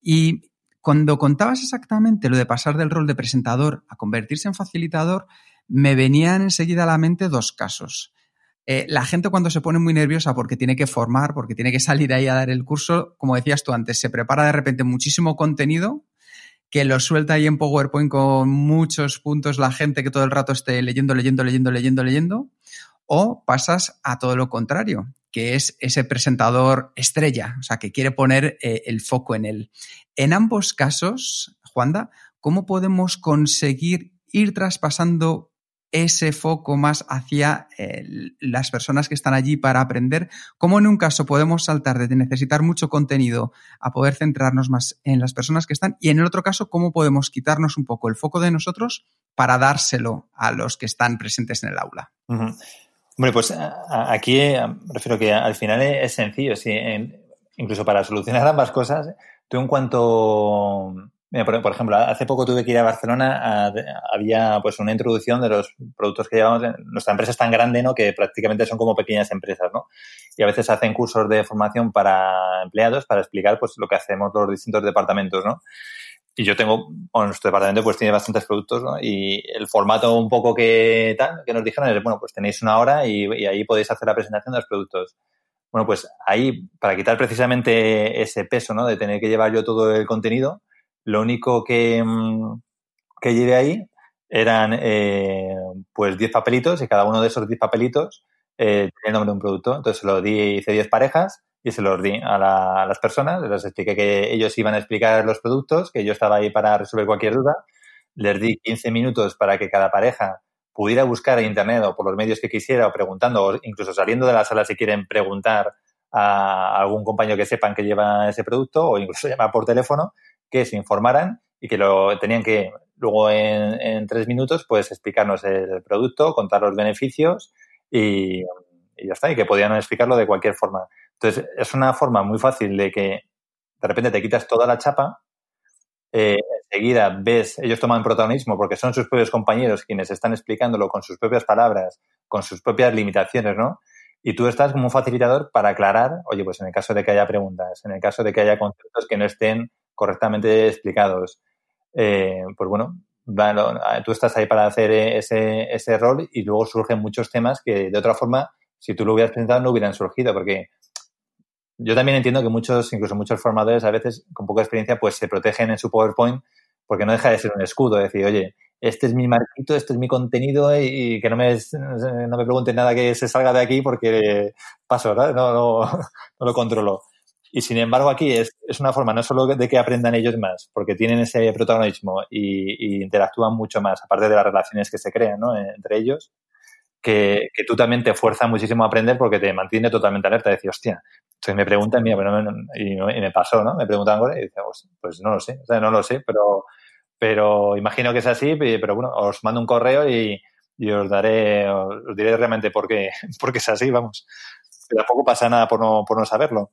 Y cuando contabas exactamente lo de pasar del rol de presentador a convertirse en facilitador, me venían enseguida a la mente dos casos. Eh, la gente cuando se pone muy nerviosa porque tiene que formar, porque tiene que salir ahí a dar el curso, como decías tú antes, se prepara de repente muchísimo contenido que lo suelta ahí en PowerPoint con muchos puntos la gente que todo el rato esté leyendo, leyendo, leyendo, leyendo, leyendo, o pasas a todo lo contrario, que es ese presentador estrella, o sea, que quiere poner eh, el foco en él. En ambos casos, Juanda, ¿cómo podemos conseguir ir traspasando ese foco más hacia eh, las personas que están allí para aprender, cómo en un caso podemos saltar de necesitar mucho contenido a poder centrarnos más en las personas que están y en el otro caso, cómo podemos quitarnos un poco el foco de nosotros para dárselo a los que están presentes en el aula. Hombre, pues aquí eh, refiero que al final es sencillo, incluso para solucionar [LAUGHS] ambas cosas, tú en cuanto por, ejemplo, hace poco tuve que ir a Barcelona, había pues una introducción de los productos que llevamos. Nuestra empresa es tan grande, ¿no? Que prácticamente son como pequeñas empresas, ¿no? Y a veces hacen cursos de formación para empleados para explicar pues lo que hacemos los distintos departamentos, ¿no? Y yo tengo, bueno, nuestro departamento pues tiene bastantes productos, ¿no? Y el formato un poco que tal, que nos dijeron es, bueno, pues tenéis una hora y, y ahí podéis hacer la presentación de los productos. Bueno, pues ahí, para quitar precisamente ese peso, ¿no? De tener que llevar yo todo el contenido, lo único que, mm, que llevé ahí eran eh, pues 10 papelitos y cada uno de esos 10 papelitos eh, el nombre de un producto. Entonces se lo di, hice 10 parejas y se los di a, las personas. Les expliqué que ellos iban a explicar los productos, que yo estaba ahí para resolver cualquier duda. Les di 15 minutos para que cada pareja pudiera buscar en Internet o por los medios que quisiera o preguntando o incluso saliendo de la sala si quieren preguntar a algún compañero que sepan que lleva ese producto o incluso [LAUGHS] llamar por teléfono que se informaran y que lo tenían que luego en, tres minutos pues explicarnos el producto, contar los beneficios y, ya está, y que podían explicarlo de cualquier forma. Entonces, es una forma muy fácil de que de repente te quitas toda la chapa, eh, enseguida ves, ellos toman protagonismo porque son sus propios compañeros quienes están explicándolo con sus propias palabras, con sus propias limitaciones, ¿no? Y tú estás como un facilitador para aclarar, oye, pues en el caso de que haya preguntas, en el caso de que haya conceptos que no estén correctamente explicados. Eh, pues bueno, tú estás ahí para hacer ese, ese rol y luego surgen muchos temas que de otra forma si tú lo hubieras presentado no hubieran surgido, porque yo también entiendo que muchos, incluso muchos formadores a veces con poca experiencia, pues se protegen en su PowerPoint porque no deja de ser un escudo, decir, oye, este es mi marquito, este es mi contenido y, que no me, no me pregunten nada que se salga de aquí porque paso, ¿verdad? No, no [LAUGHS] lo controlo. Y sin embargo aquí es, es, una forma no solo de que aprendan ellos más, porque tienen ese protagonismo y, interactúan mucho más, aparte de las relaciones que se crean ¿no? entre ellos, que, que, tú también te fuerza muchísimo a aprender porque te mantiene totalmente alerta. Decir, hostia, entonces me preguntan, mira, pero no, y, y, me pasó, ¿no? Me preguntan y dices, pues, pues no lo sé, o sea, no lo sé, pero, pero imagino que es así, pero bueno, os mando un correo y, os daré, os diré realmente por qué, [LAUGHS] por qué es así, vamos. Tampoco pasa nada por no, por no saberlo.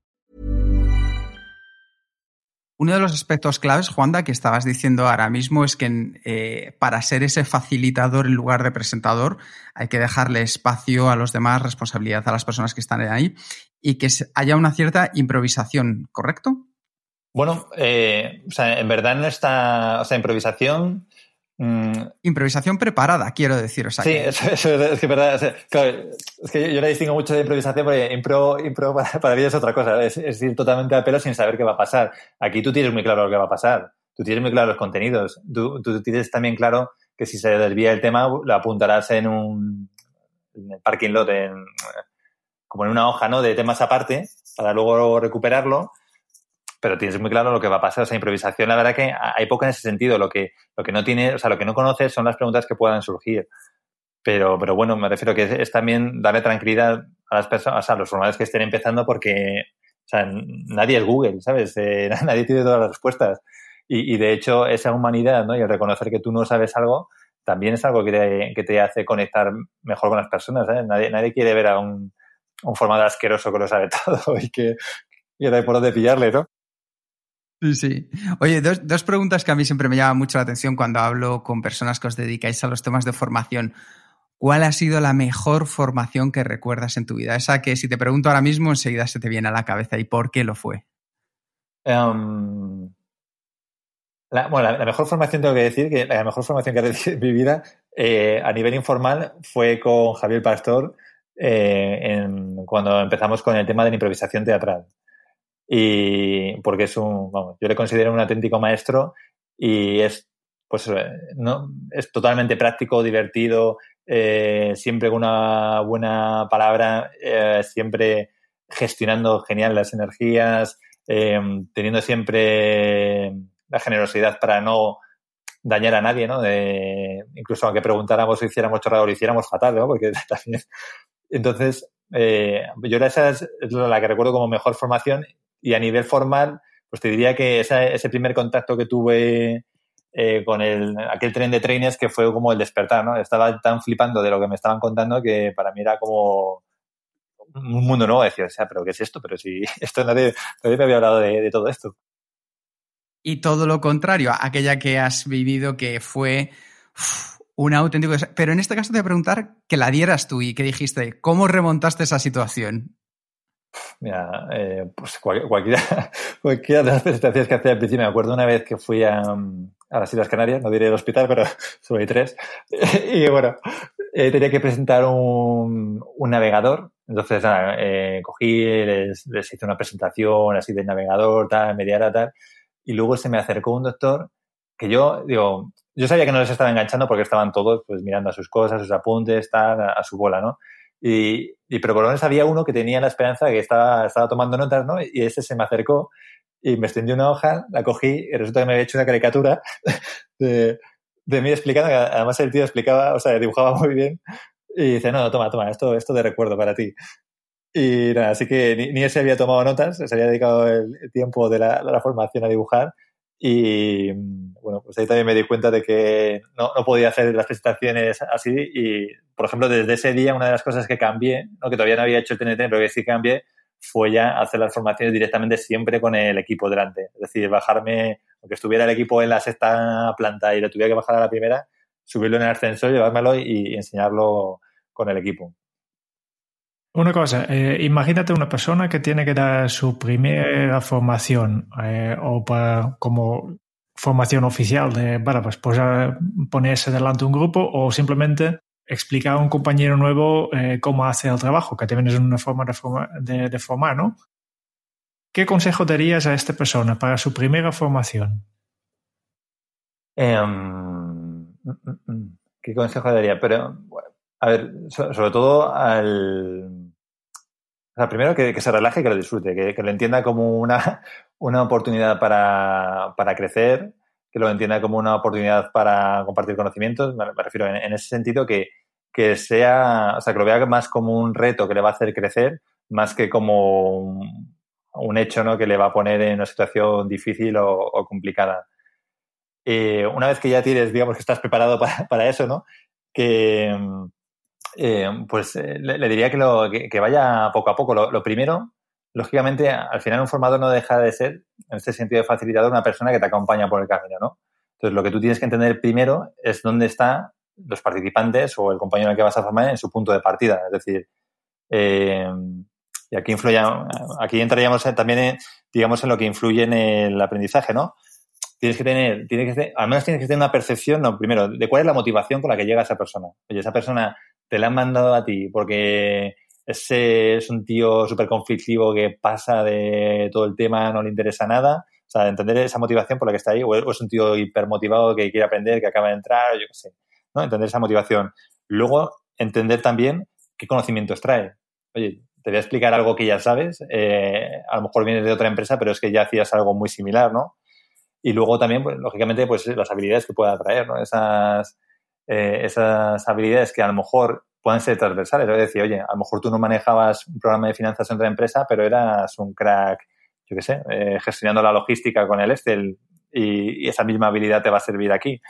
Uno de los aspectos claves, Juanda, que estabas diciendo ahora mismo es que eh, para ser ese facilitador en lugar de presentador hay que dejarle espacio a los demás, responsabilidad a las personas que están ahí y que haya una cierta improvisación, ¿correcto? Bueno, eh, en verdad no está, o sea, improvisación Mm. Improvisación preparada, quiero decir. O sea, sí, que... Eso, eso, es que verdad. O sea, claro, es que yo, la distingo mucho de improvisación porque impro, impro [LAUGHS] para, para, mí es otra cosa. Es, es, ir totalmente a pelo sin saber qué va a pasar. Aquí tú tienes muy claro lo que va a pasar. Tú tienes muy claro los contenidos. Tú, tú tienes también claro que si se desvía el tema, lo apuntarás en un en el parking lot, en, como en una hoja ¿no? de temas aparte, para luego recuperarlo pero tienes muy claro lo que va a pasar. O sea, improvisación, la verdad que hay poco en ese sentido. Lo que, lo que no tiene, o sea, lo que no conoces son las preguntas que puedan surgir. Pero, pero bueno, me refiero que es, es también darle tranquilidad a las personas, a los formadores que estén empezando porque, o sea, nadie es Google, ¿sabes? Eh, [LAUGHS] nadie tiene todas las respuestas. Y, y, de hecho, esa humanidad, ¿no? Y el reconocer que tú no sabes algo, también es algo que te, que te hace conectar mejor con las personas, ¿eh? Nadie, nadie quiere ver a un, un formador asqueroso que lo sabe [LAUGHS] todo y que, y no hay por dónde pillarle, ¿no? Sí, sí. Oye, dos, dos, preguntas que a mí siempre me llaman mucho la atención cuando hablo con personas que os dedicáis a los temas de formación. ¿Cuál ha sido la mejor formación que recuerdas en tu vida? Esa que si te pregunto ahora mismo enseguida se te viene a la cabeza. ¿Y por qué lo fue? Um, la, bueno, la, mejor formación tengo que decir que la mejor formación que [LAUGHS] he recibido en mi vida eh, a nivel informal fue con Javier Pastor eh, cuando empezamos con el tema de la improvisación teatral y porque es un, yo le considero un auténtico maestro y es, pues, no, es totalmente práctico, divertido, eh, siempre con una buena palabra, eh, siempre gestionando genial las energías, eh, teniendo siempre la generosidad para no dañar a nadie, ¿no? De, incluso aunque preguntáramos o hiciéramos chorrado, lo hiciéramos fatal, ¿no? Porque [LAUGHS] también. Entonces, eh, yo esa es la que recuerdo como mejor formación y a nivel formal, pues te diría que ese primer contacto que tuve eh, con el, aquel tren de trenes que fue como el despertar, ¿no? Estaba tan flipando de lo que me estaban contando que para mí era como un mundo nuevo. Decía, ¿pero qué es esto? Pero si [LAUGHS] esto nadie, nadie me había hablado de, todo esto. Y todo lo contrario, aquella que has vivido que fue uf, un auténtico... Pero en este caso te voy a preguntar que la dieras tú y que dijiste, ¿cómo remontaste esa situación? Mira, eh, pues cual, cualquiera, [LAUGHS] cualquiera de las presentaciones que hacía al principio, me acuerdo una vez que fui a, a las Islas Canarias, no diré el hospital, pero [LAUGHS] solo hay tres, [LAUGHS] y bueno, eh, tenía que presentar un, un navegador, entonces nada, eh, cogí, les, les, hice una presentación así del navegador, tal, media hora, tal, y luego se me acercó un doctor que yo, digo, yo sabía que no les estaba enganchando porque estaban todos pues mirando a sus cosas, sus apuntes, tal, a, a su bola, ¿no? Y, y, pero por lo menos había uno que tenía la esperanza de que estaba, estaba tomando notas, ¿no? Y ese se me acercó y me extendió una hoja, la cogí y resulta que me había hecho una caricatura [LAUGHS] de, de mí explicando, que además el tío explicaba, o sea, dibujaba muy bien. Y dice, no, toma, toma, esto, esto de recuerdo para ti. Y nada, así que ni, ni él se había tomado notas, se había dedicado el, tiempo de la, la formación a dibujar y bueno, pues ahí también me di cuenta de que no, no, podía hacer las presentaciones así. Y, por ejemplo, desde ese día, una de las cosas que cambié, ¿no? que todavía no había hecho el TNT, pero que sí cambié, fue ya hacer las formaciones directamente siempre con el equipo delante. Es decir, bajarme, aunque estuviera el equipo en la sexta planta y lo tuviera que bajar a la primera, subirlo en el ascensor, llevármelo y enseñarlo con el equipo. Una cosa, eh, imagínate una persona que tiene que dar su primera formación eh, o para, como formación oficial de, pues, pues, ponerse delante de un grupo o simplemente explicar a un compañero nuevo eh, cómo hace el trabajo, que también es una forma de, forma, de, formar, ¿no? ¿Qué consejo darías a esta persona para su primera formación? Um, ¿Qué consejo daría? Pero, bueno, a ver, sobre todo al. O sea, primero que, se relaje y que lo disfrute, que, que, lo entienda como una, [LAUGHS] una oportunidad para, para, crecer, que lo entienda como una oportunidad para compartir conocimientos. Me, refiero en, ese sentido que, que sea, o sea, que lo vea más como un reto que le va a hacer crecer, más que como un, hecho ¿no? que le va a poner en una situación difícil o, o complicada. Eh, una vez que ya tienes, digamos, que estás preparado para, [LAUGHS] para eso, ¿no? Que, eh, pues eh, le, diría que, lo, vaya poco a poco. Lo, primero, lógicamente, al final un formador no deja de ser, en este sentido de facilitador, una persona que te acompaña por el camino, ¿no? Entonces, lo que tú tienes que entender primero es dónde están los participantes o el compañero al que vas a formar en su punto de partida. Es decir, eh, y aquí influye, aquí entraríamos también, en, digamos, en lo que influye en el aprendizaje, ¿no? Tienes que tener, tienes que al menos tienes que tener una percepción, no, primero, de cuál es la motivación con la que llega esa persona. Esa persona te la han mandado a ti porque ese es un tío súper conflictivo que pasa de todo el tema, no le interesa nada. O sea, entender esa motivación por la que está ahí, o es un tío hipermotivado que quiere aprender, que acaba de entrar, yo qué sé. ¿no? Entender esa motivación. Luego, entender también qué conocimientos trae. Oye, te voy a explicar algo que ya sabes, eh, a lo mejor vienes de otra empresa, pero es que ya hacías algo muy similar, ¿no? Y luego también, pues, lógicamente, pues las habilidades que pueda traer, ¿no? Esas, eh, esas habilidades que a lo mejor pueden ser transversales. Es decir, oye, a lo mejor tú no manejabas un programa de finanzas en otra empresa, pero eras un crack, yo qué sé, eh, gestionando la logística con el Excel y, esa misma habilidad te va a servir aquí.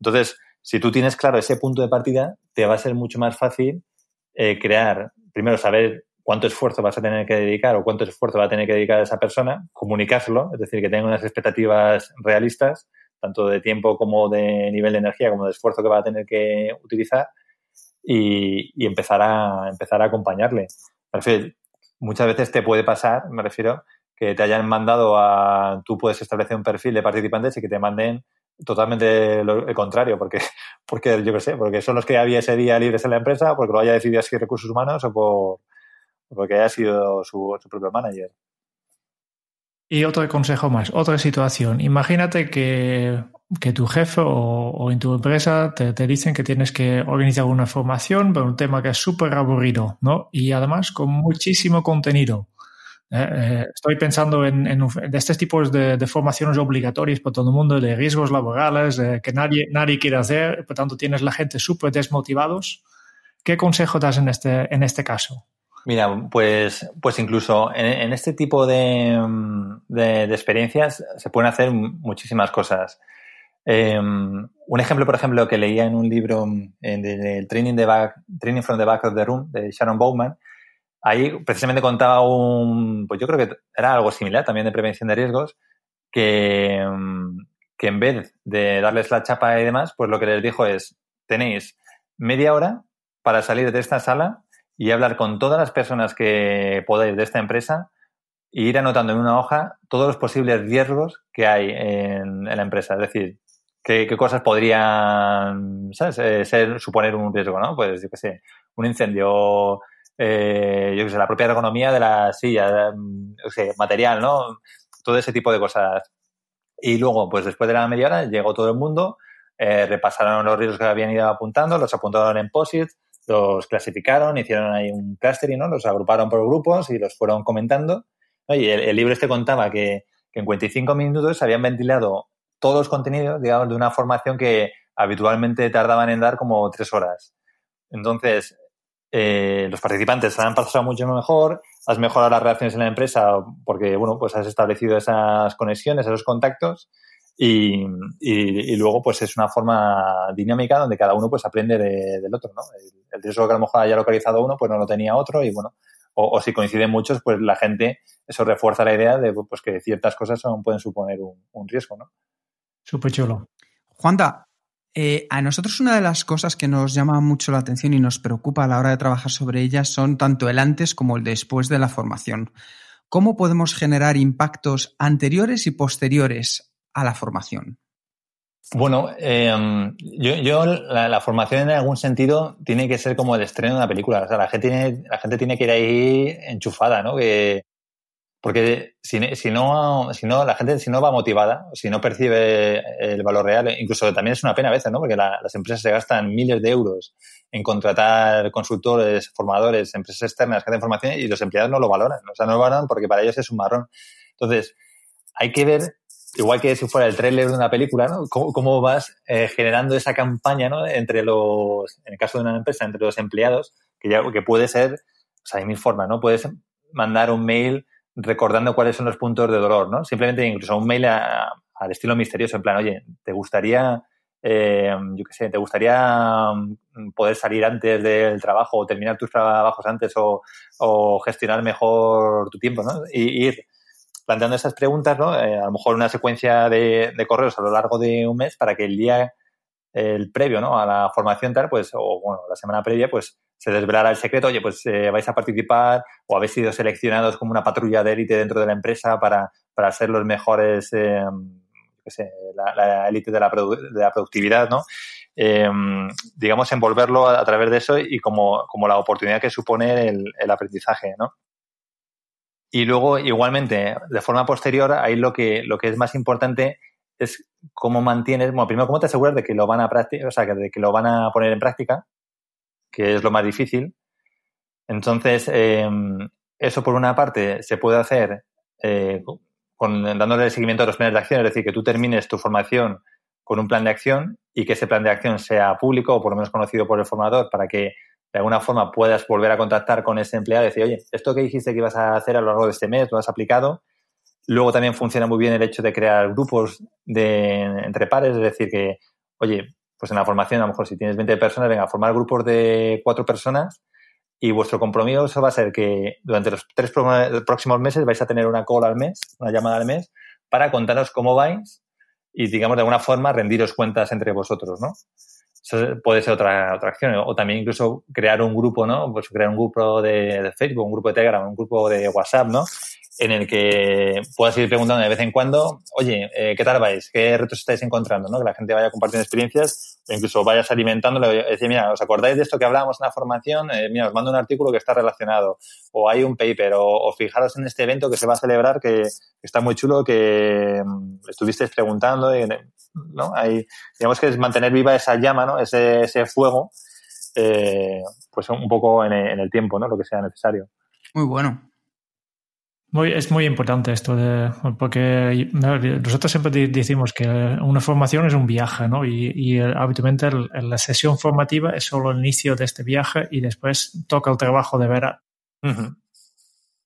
Entonces, si tú tienes claro ese punto de partida, te va a ser mucho más fácil eh, crear, primero saber cuánto esfuerzo vas a tener que dedicar o cuánto esfuerzo va a tener que dedicar esa persona, comunicárselo, es decir, que tenga unas expectativas realistas tanto de tiempo como de nivel de energía, como de esfuerzo que va a tener que utilizar y, y empezar, a, empezar a acompañarle. Me refiero, muchas veces te puede pasar, me refiero, que te hayan mandado a, tú puedes establecer un perfil de participantes y que te manden totalmente lo, el contrario, porque, [LAUGHS] porque yo qué sé, porque son los que había ese día libres en la empresa, porque lo haya decidido así recursos humanos o por, porque haya sido su, su propio manager. Y otro consejo más, otra situación. Imagínate que, que tu jefe o, en tu empresa te, dicen que tienes que organizar una formación para un tema que es súper aburrido, ¿no? Y además con muchísimo contenido. Eh, eh, estoy pensando en, en, en estos tipos de, formaciones obligatorias para todo el mundo, de riesgos laborales, que nadie, nadie quiere hacer, por tanto tienes la gente súper desmotivados. ¿Qué consejo das en este, en este caso? Mira, pues, pues incluso en, en este tipo de, de, de, experiencias se pueden hacer muchísimas cosas. Eh, un ejemplo, por ejemplo, que leía en un libro del Training, back, Training from the Back of the Room de Sharon Bowman, ahí precisamente contaba un, pues yo creo que era algo similar también de prevención de riesgos, que, que en vez de darles la chapa y demás, pues lo que les dijo es, tenéis media hora para salir de esta sala y hablar con todas las personas que podáis de esta empresa e ir anotando en una hoja todos los posibles riesgos que hay en, la empresa. Es decir, qué, qué cosas podrían. Eh, ser, suponer un riesgo, ¿no? Pues yo qué sé, un incendio, eh, yo qué sé, la propia ergonomía de la silla, material, ¿no? Todo ese tipo de cosas. Y luego, pues después de la media hora, llegó todo el mundo, eh, repasaron los riesgos que habían ido apuntando, los apuntaron en POSIT, los clasificaron, hicieron ahí un clustering, ¿no? Los agruparon por grupos y los fueron comentando. Y el, libro este contaba que, que en 45 minutos habían ventilado todos los contenidos, digamos, de una formación que habitualmente tardaban en dar como tres horas. Entonces, eh, los participantes han pasado mucho mejor, has mejorado las relaciones en la empresa porque, bueno, pues has establecido esas conexiones, esos contactos y, y, luego, pues es una forma dinámica donde cada uno pues aprende del otro, ¿no? El, riesgo que a lo mejor haya localizado uno, pues no lo tenía otro y, bueno, o, si coinciden muchos, pues la gente, eso refuerza la idea de pues que ciertas cosas pueden suponer un, un riesgo, ¿no? Súper chulo. Juanda, eh, a nosotros una de las cosas que nos llama mucho la atención y nos preocupa a la hora de trabajar sobre ellas son tanto el antes como el después de la formación. ¿Cómo podemos generar impactos anteriores y posteriores a la formación? Bueno, em, yo, la, formación en algún sentido tiene que ser como el estreno de una película. O sea, la gente tiene, la gente tiene que ir ahí enchufada, ¿no? Que, porque si, si, no, si no, la gente si no va motivada, si no percibe el valor real, incluso también es una pena a veces, ¿no? Porque las empresas se gastan miles de euros en contratar consultores, formadores, empresas externas que hacen formación y los empleados no lo valoran. O sea, no lo valoran porque para ellos es un marrón. Entonces, hay que ver, igual que si fuera el tráiler de una película, ¿no? Cómo, vas eh, generando esa campaña, ¿no? Entre los, en el caso de una empresa, entre los empleados, que ya, que puede ser, o sea, hay mil formas, ¿no? Puedes mandar un mail recordando cuáles son los puntos de dolor, ¿no? Simplemente incluso un mail al estilo misterioso, en plan, oye, ¿te gustaría, eh, yo qué sé, te gustaría mm, poder salir antes del trabajo o terminar tus trabajos antes o, gestionar mejor tu tiempo, ¿no? Y ir planteando esas preguntas, ¿no? Eh, a lo mejor una secuencia de, correos a lo largo de un mes para que el día, el previo, ¿no? A la formación tal, pues, o bueno, la semana previa, pues se desvelara el secreto, oye, pues eh, vais a participar o habéis sido seleccionados como una patrulla de élite dentro de la empresa para, para ser los mejores, eh, la élite de, la de la productividad, ¿no? Eh, digamos, envolverlo a, través de eso y como, como la oportunidad que supone el, el, aprendizaje, ¿no? Y luego, igualmente, de forma posterior, ahí lo que, lo que es más importante es cómo mantienes, bueno, primero, cómo te aseguras de que lo van a o sea, de que lo van a poner en práctica que es lo más difícil. Entonces, em, eso por una parte se puede hacer eh, con, dándole seguimiento a los planes de acción, es decir, que tú termines tu formación con un plan de acción y que ese plan de acción sea público o por lo menos conocido por el formador para que de alguna forma puedas volver a contactar con ese empleado y decir, oye, esto que dijiste que ibas a hacer a lo largo de este mes, lo has aplicado. Luego también funciona muy bien el hecho de crear grupos de, entre pares, es decir, que, oye, pues en la formación, a lo mejor si tienes 20 personas, venga, formar grupos de cuatro personas y vuestro compromiso va a ser que durante los tres próximos meses vais a tener una call al mes, una llamada al mes, para contaros cómo vais y, digamos, de alguna forma rendiros cuentas entre vosotros, ¿no? Eso puede ser otra, otra acción. O también incluso crear un grupo, ¿no? Pues crear un grupo de, de Facebook, un grupo de Telegram, un grupo de WhatsApp, ¿no? En el que puedas ir preguntando de vez en cuando, oye, eh, ¿qué tal vais? ¿Qué retos estáis encontrando? ¿no? Que la gente vaya compartiendo experiencias e incluso vayas alimentándolo. Decir, mira, ¿os acordáis de esto que hablábamos en la formación? Eh, mira, os mando un artículo que está relacionado. O hay un paper. O, fijaros en este evento que se va a celebrar que, está muy chulo, que mm, estuvisteis preguntando. ¿no? Hay, digamos que es mantener viva esa llama, ¿no? Ese, ese fuego, eh, pues un poco en en el tiempo, ¿no? Lo que sea necesario. Muy bueno es muy importante esto, de, porque nosotros siempre decimos que una formación es un viaje, ¿no? Y, habitualmente la sesión formativa es solo el inicio de este viaje y después toca el trabajo de ver.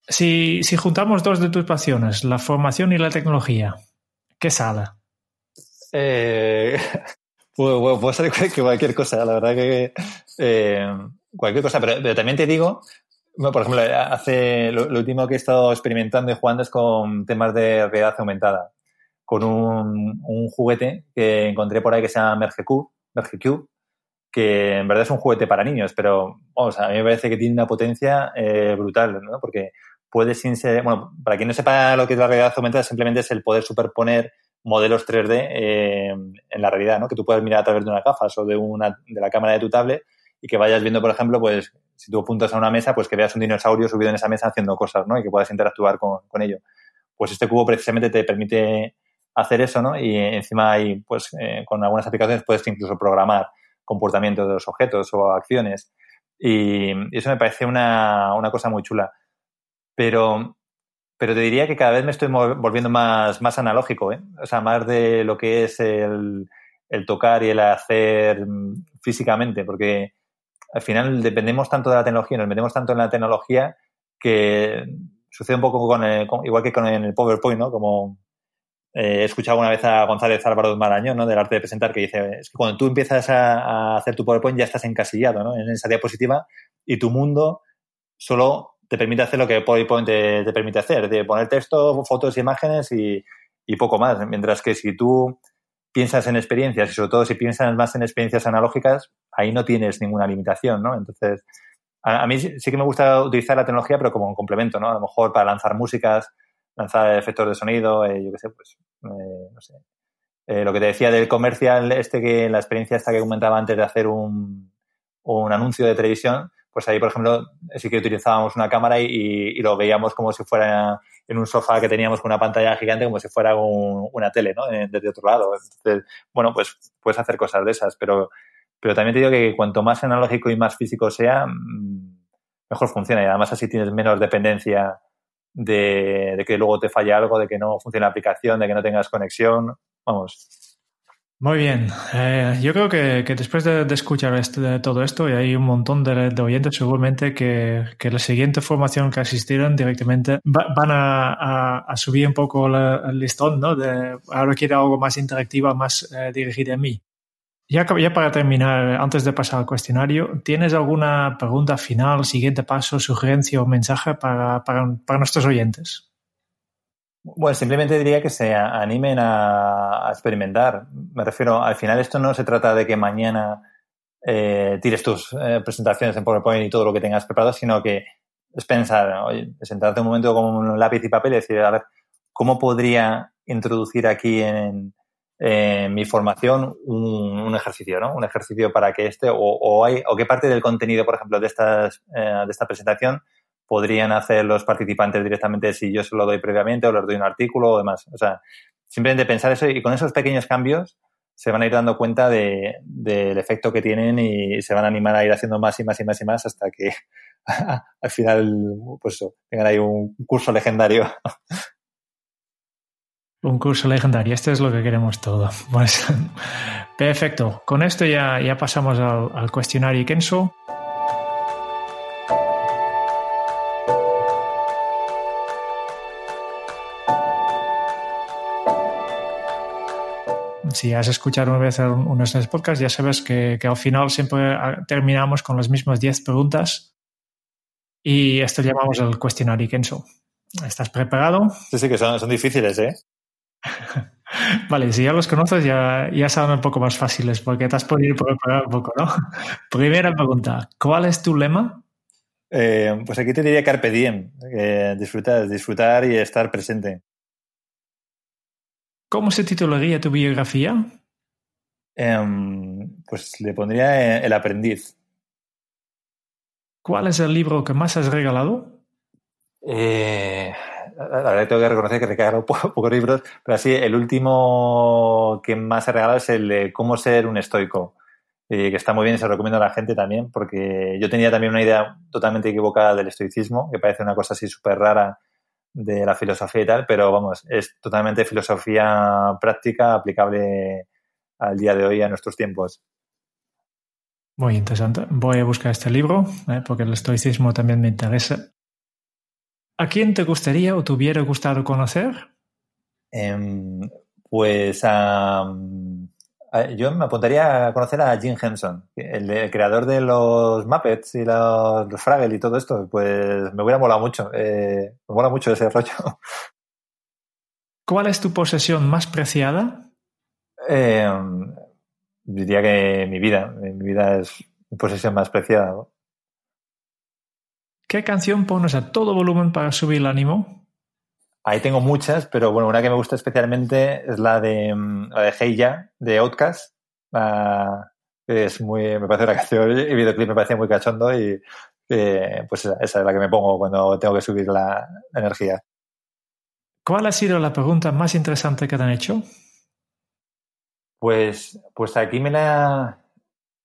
si, si juntamos dos de tus pasiones, la formación y la tecnología, ¿qué sale? Eh, [LAUGHS] puede, ser cualquier cosa, la verdad que eh, cualquier cosa, pero también te digo bueno, por ejemplo, hace lo, último que he estado experimentando y jugando es con temas de realidad aumentada, con un, un juguete que encontré por ahí que se llama MergeCube, MergeCube, que en verdad es un juguete para niños, pero vamos, a mí me parece que tiene una potencia eh, brutal, ¿no? Porque puedes ser, bueno, para quien no sepa lo que es la realidad aumentada, simplemente es el poder superponer modelos 3D eh, en la realidad, ¿no? Que tú puedas mirar a través de una gafas o de una de la cámara de tu tablet y que vayas viendo, por ejemplo, pues si tú apuntas a una mesa, pues que veas un dinosaurio subido en esa mesa haciendo cosas, ¿no? Y que puedas interactuar con, con ello. Pues este cubo precisamente te permite hacer eso, ¿no? Y encima hay, pues, eh, con algunas aplicaciones puedes incluso programar comportamiento de los objetos o acciones. Y, eso me parece una, una, cosa muy chula. Pero, pero te diría que cada vez me estoy volviendo más, más analógico, ¿eh? O sea, más de lo que es el, el tocar y el hacer físicamente, porque al final dependemos tanto de la tecnología, nos metemos tanto en la tecnología que sucede un poco con, igual que con el PowerPoint, ¿no? Como eh, he escuchado una vez a González Álvaro Marañón, ¿no? Del arte de presentar, que dice, es que cuando tú empiezas a, hacer tu PowerPoint ya estás encasillado, ¿no? En esa diapositiva y tu mundo solo te permite hacer lo que PowerPoint te, permite hacer, de poner texto, fotos, imágenes y, y poco más. Mientras que si tú piensas en experiencias y sobre todo si piensas más en experiencias analógicas, ahí no tienes ninguna limitación, ¿no? Entonces, a, mí sí que me gusta utilizar la tecnología, pero como un complemento, ¿no? A lo mejor para lanzar músicas, lanzar efectos de sonido, eh, yo qué sé, pues, eh, no sé. Eh, lo que te decía del comercial, este que la experiencia esta que comentaba antes de hacer un, un anuncio de televisión, pues ahí, por ejemplo, sí que utilizábamos una cámara y, lo veíamos como si fuera en un sofá que teníamos con una pantalla gigante, como si fuera una tele, ¿no? Desde otro lado. Entonces, bueno, pues puedes hacer cosas de esas, pero pero también te digo que cuanto más analógico y más físico sea, mm, mejor funciona. Y además así tienes menos dependencia de, que luego te falle algo, de que no funcione la aplicación, de que no tengas conexión. Vamos. Muy bien. Eh, yo creo que, después de, escuchar este, todo esto, y hay un montón de, oyentes seguramente que, la siguiente formación que asistieron directamente van a, subir un poco el listón, ¿no? De ahora quiero algo más interactivo, más eh, dirigido a mí. Ya, para terminar, antes de pasar al cuestionario, ¿tienes alguna pregunta final, siguiente paso, sugerencia o mensaje para, nuestros oyentes? Bueno, simplemente diría que se animen a, experimentar. Me refiero, al final esto no se trata de que mañana eh, tires tus eh, presentaciones en PowerPoint y todo lo que tengas preparado, sino que es pensar, oye, sentarte un momento con un lápiz y papel y decir, a ver, ¿cómo podría introducir aquí en, en mi formación un, ejercicio, ¿no? Un ejercicio para que este, o, hay, o qué parte del contenido, por ejemplo, de, estas, eh, de esta presentación podrían hacer los participantes directamente si yo se lo doy previamente o les doy un artículo o demás. O sea, simplemente pensar eso y con esos pequeños cambios se van a ir dando cuenta de, del efecto que tienen y se van a animar a ir haciendo más y más y más y más hasta que [LAUGHS] al final, pues tengan ahí un curso legendario. Un curso legendario, este es lo que queremos todo. Pues, [LAUGHS] perfecto, con esto ya, ya pasamos al, cuestionario Kenso. Si has escuchado una vez uno de estos podcasts, ya sabes que, que al final siempre ah, terminamos con las mismas 10 preguntas y esto llamamos el cuestionario Kenso. ¿Estás preparado? Sí, sí, que son, son difíciles, ¿eh? [LAUGHS] Vale, si ya los conoces ya, ya son un poco más fáciles porque te has podido preparar un poco, ¿no? [LAUGHS] Primera pregunta, ¿cuál es tu lema? Eh, pues aquí te diría carpe diem, disfrutar, disfrutar y estar presente. ¿Cómo se titularía tu biografía? Em, pues le pondría El aprendiz. ¿Cuál es el libro que más has regalado? Eh, la verdad que tengo que reconocer que he regalado [LAUGHS] pocos libros, pero así el último que más he regalado es el de Cómo ser un estoico, que está muy bien y se lo recomiendo a la gente también, porque yo tenía también una idea totalmente equivocada del estoicismo, que parece una cosa así súper rara de la filosofía y tal, pero vamos, es totalmente filosofía práctica aplicable al día de hoy, a nuestros tiempos. Muy interesante. Voy a buscar este libro, ¿eh? porque el estoicismo también me interesa. ¿A quién te gustaría o te hubiera gustado conocer? Em, pues yo me apuntaría a conocer a Jim Henson, el, creador de los Muppets y los, los, Fraggle y todo esto. Pues me hubiera molado mucho. Eh, me mola mucho ese rollo. ¿Cuál es tu posesión más preciada? Em, diría que mi vida. Mi vida es mi posesión más preciada. ¿Qué canción pones a todo volumen para subir el ánimo? Ahí tengo muchas, pero bueno, una que me gusta especialmente es la de, mm, la de Hey Ya, de Outcast. es muy, me parece una canción, [LAUGHS] el videoclip me parece muy cachondo y pues esa, es la que me pongo cuando tengo que subir la energía. ¿Cuál ha sido la pregunta más interesante que te han hecho? Pues, pues aquí me la...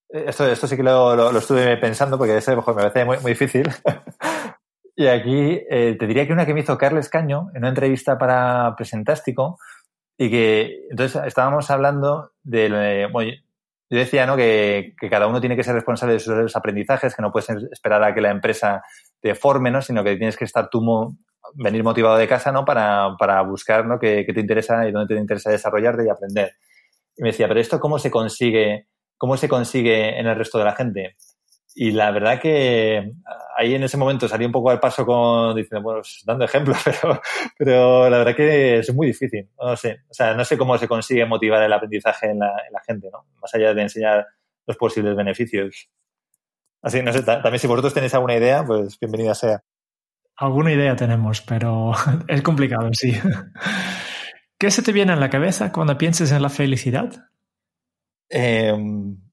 Esto, esto sí que lo, lo, estuve pensando porque ese, me parece muy, muy difícil. [LAUGHS] y aquí eh, te diría que una que me hizo Carles Caño en una entrevista para Presentástico y que entonces estábamos hablando de... Bueno, yo decía ¿no? que, que, cada uno tiene que ser responsable de sus aprendizajes, que no puedes esperar a que la empresa te forme, ¿no? sino que tienes que estar tú venir motivado de casa ¿no? para, para buscar ¿no? qué te interesa y dónde te interesa desarrollarte y aprender. Y me decía, pero esto cómo se consigue, cómo se consigue en el resto de la gente. Y la verdad que ahí en ese momento salí un poco al paso con diciendo, bueno, pues, dando ejemplos, [LAUGHS] pero, pero la verdad que es muy difícil. No sé, o sea, no sé cómo se consigue motivar el aprendizaje en la, en la gente, ¿no? Más allá de enseñar los posibles beneficios. Así, no sé, también si vosotros tenéis alguna idea, pues bienvenida sea. Alguna idea tenemos, pero [LAUGHS] es complicado, sí. [LAUGHS] ¿Qué se te viene en la cabeza cuando piensas en la felicidad? Eh,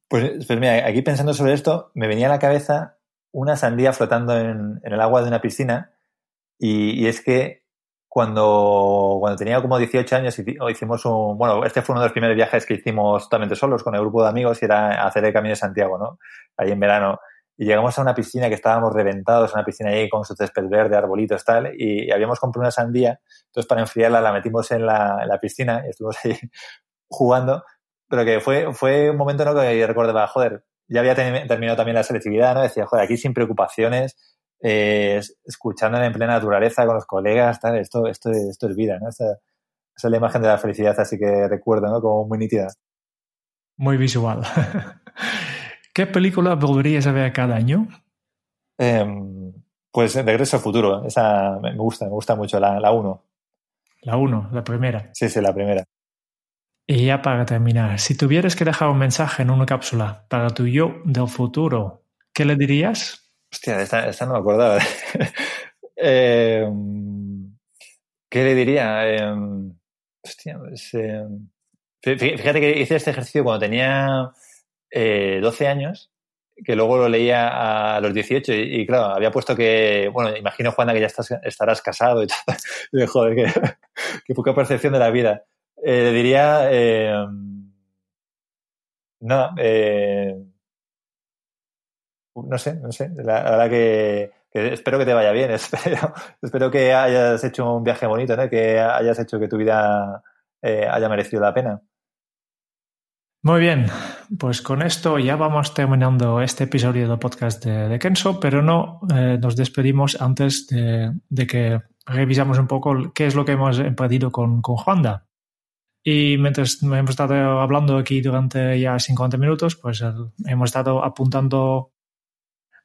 pues, pues, mira, aquí pensando sobre esto, me venía a la cabeza una sandía flotando en, el agua de una piscina y, es que cuando, cuando tenía como 18 años hicimos un... Bueno, este fue uno de los primeros viajes que hicimos totalmente solos con el grupo de amigos y era hacer el Camino de Santiago, ¿no? Ahí en verano. Y llegamos a una piscina que estábamos reventados, una piscina ahí con su césped verde, arbolitos, tal, y, y habíamos comprado una sandía. Entonces, para enfriarla, la metimos en la, en la piscina y estuvimos ahí [LAUGHS] jugando. Pero que fue, fue un momento ¿no? que yo recordaba, joder, ya había terminado también la selectividad, ¿no? Decía, joder, aquí sin preocupaciones, eh, escuchando en plena naturaleza con los colegas, tal, esto, esto, esto es vida, ¿no? Esa, esa es la imagen de la felicidad, así que recuerdo, ¿no? Como muy nítida. Muy visual. [LAUGHS] ¿Qué película volverías a ver cada año? Eh, pues Regreso al Futuro. Esa me gusta, me gusta mucho, la 1. La 1, la, la primera. Sí, sí, la primera. Y ya para terminar, si tuvieras que dejar un mensaje en una cápsula para tu yo del futuro, ¿qué le dirías? Hostia, esta, no me acordaba. [LAUGHS] eh, ¿Qué le diría? Eh, hostia, pues, eh, fíjate que hice este ejercicio cuando tenía eh, 12 años, que luego lo leía a los 18 y, claro, había puesto que, bueno, imagino, Juana, que ya estás, estarás casado y. [LAUGHS] Y, joder, [LAUGHS] qué poca percepción de la vida. Eh, le diría, eh, no, eh, no sé, no sé, la, verdad que, espero que te vaya bien, [LAUGHS] espero, espero que hayas hecho un viaje bonito, ¿no? que hayas hecho que tu vida eh, haya merecido la pena. Muy bien, pues con esto ya vamos terminando este episodio del podcast de, de Kenso, pero no nos despedimos antes de, de, que revisamos un poco qué es lo que hemos emprendido con, con Juanda. Y mientras hemos estado hablando aquí durante ya 50 minutos, pues hemos estado apuntando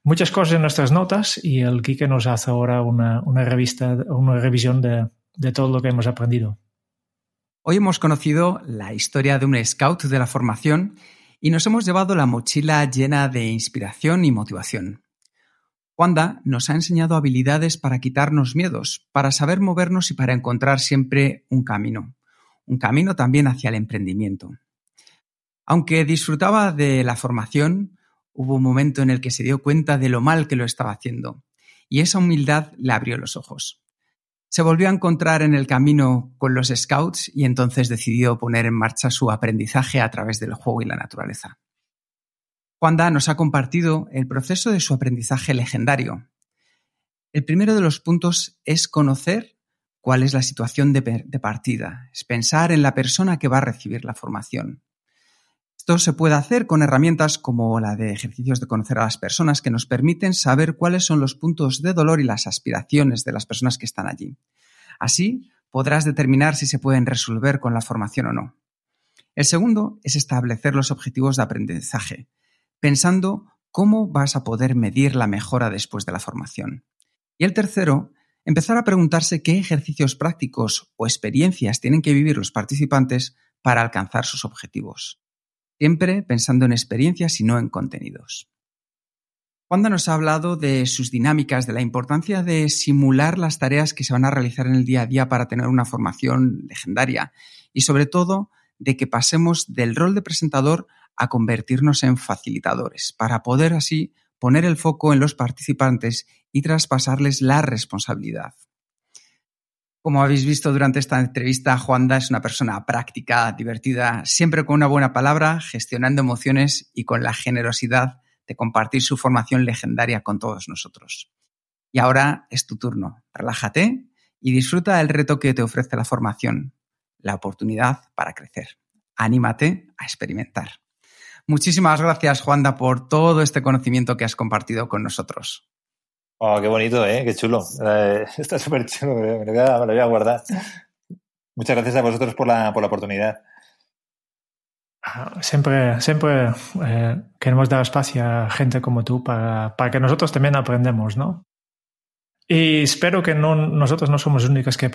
muchas cosas en nuestras notas y el Kike nos hace ahora una, una revista, una revisión de, de todo lo que hemos aprendido. Hoy hemos conocido la historia de un scout de la formación y nos hemos llevado la mochila llena de inspiración y motivación. Wanda nos ha enseñado habilidades para quitarnos miedos, para saber movernos y para encontrar siempre un camino. Un camino también hacia el emprendimiento. Aunque disfrutaba de la formación, hubo un momento en el que se dio cuenta de lo mal que lo estaba haciendo, y esa humildad le abrió los ojos. Se volvió a encontrar en el camino con los scouts y entonces decidió poner en marcha su aprendizaje a través del juego y la naturaleza. Juanda nos ha compartido el proceso de su aprendizaje legendario. El primero de los puntos es conocer cuál es la situación de, de, partida, es pensar en la persona que va a recibir la formación. Esto se puede hacer con herramientas como la de ejercicios de conocer a las personas que nos permiten saber cuáles son los puntos de dolor y las aspiraciones de las personas que están allí. Así podrás determinar si se pueden resolver con la formación o no. El segundo es establecer los objetivos de aprendizaje, pensando cómo vas a poder medir la mejora después de la formación. Y el tercero, empezar a preguntarse qué ejercicios prácticos o experiencias tienen que vivir los participantes para alcanzar sus objetivos siempre pensando en experiencias y no en contenidos. Wanda nos ha hablado de sus dinámicas, de la importancia de simular las tareas que se van a realizar en el día a día para tener una formación legendaria y sobre todo de que pasemos del rol de presentador a convertirnos en facilitadores para poder así poner el foco en los participantes y traspasarles la responsabilidad. Como habéis visto durante esta entrevista, Juanda es una persona práctica, divertida, siempre con una buena palabra, gestionando emociones y con la generosidad de compartir su formación legendaria con todos nosotros. Y ahora es tu turno. Relájate y disfruta del reto que te ofrece la formación, la oportunidad para crecer. Anímate a experimentar. Muchísimas gracias, Juanda, por todo este conocimiento que has compartido con nosotros. Oh, qué bonito, ¿eh? Qué chulo. Eh, [LAUGHS] está súper chulo, me lo, voy a, me lo, voy a, guardar. Muchas gracias a vosotros por la, por la oportunidad. Ah, siempre, siempre eh, queremos dar espacio a gente como tú para, para que nosotros también aprendemos, ¿no? Y espero que no, nosotros no somos los únicos que han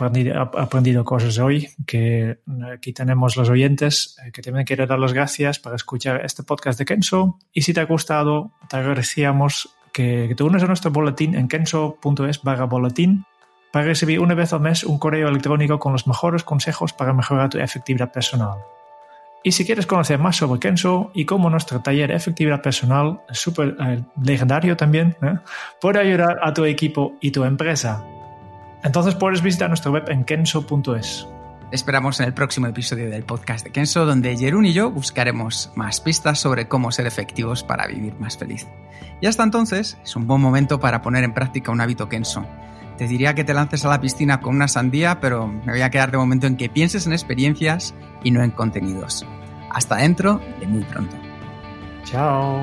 aprendido, cosas hoy, que aquí tenemos los oyentes eh, que también quiero dar las gracias para escuchar este podcast de Kenso. Y si te ha gustado, te agradecíamos que, te unes a nuestro boletín en kenso.es barra boletín para recibir una vez al mes un correo electrónico con los mejores consejos para mejorar tu efectividad personal. Y si quieres conocer más sobre Kenso y cómo nuestro taller de efectividad personal, súper eh, legendario también, ¿eh? puede ayudar a tu equipo y tu empresa, entonces puedes visitar nuestra web en kenso.es. Esperamos en el próximo episodio del podcast de Kenso, donde Jerún y yo buscaremos más pistas sobre cómo ser efectivos para vivir más feliz. Y hasta entonces es un buen momento para poner en práctica un hábito Kenso. Te diría que te lances a la piscina con una sandía, pero me voy a quedar de momento en que pienses en experiencias y no en contenidos. Hasta dentro de muy pronto. Chao.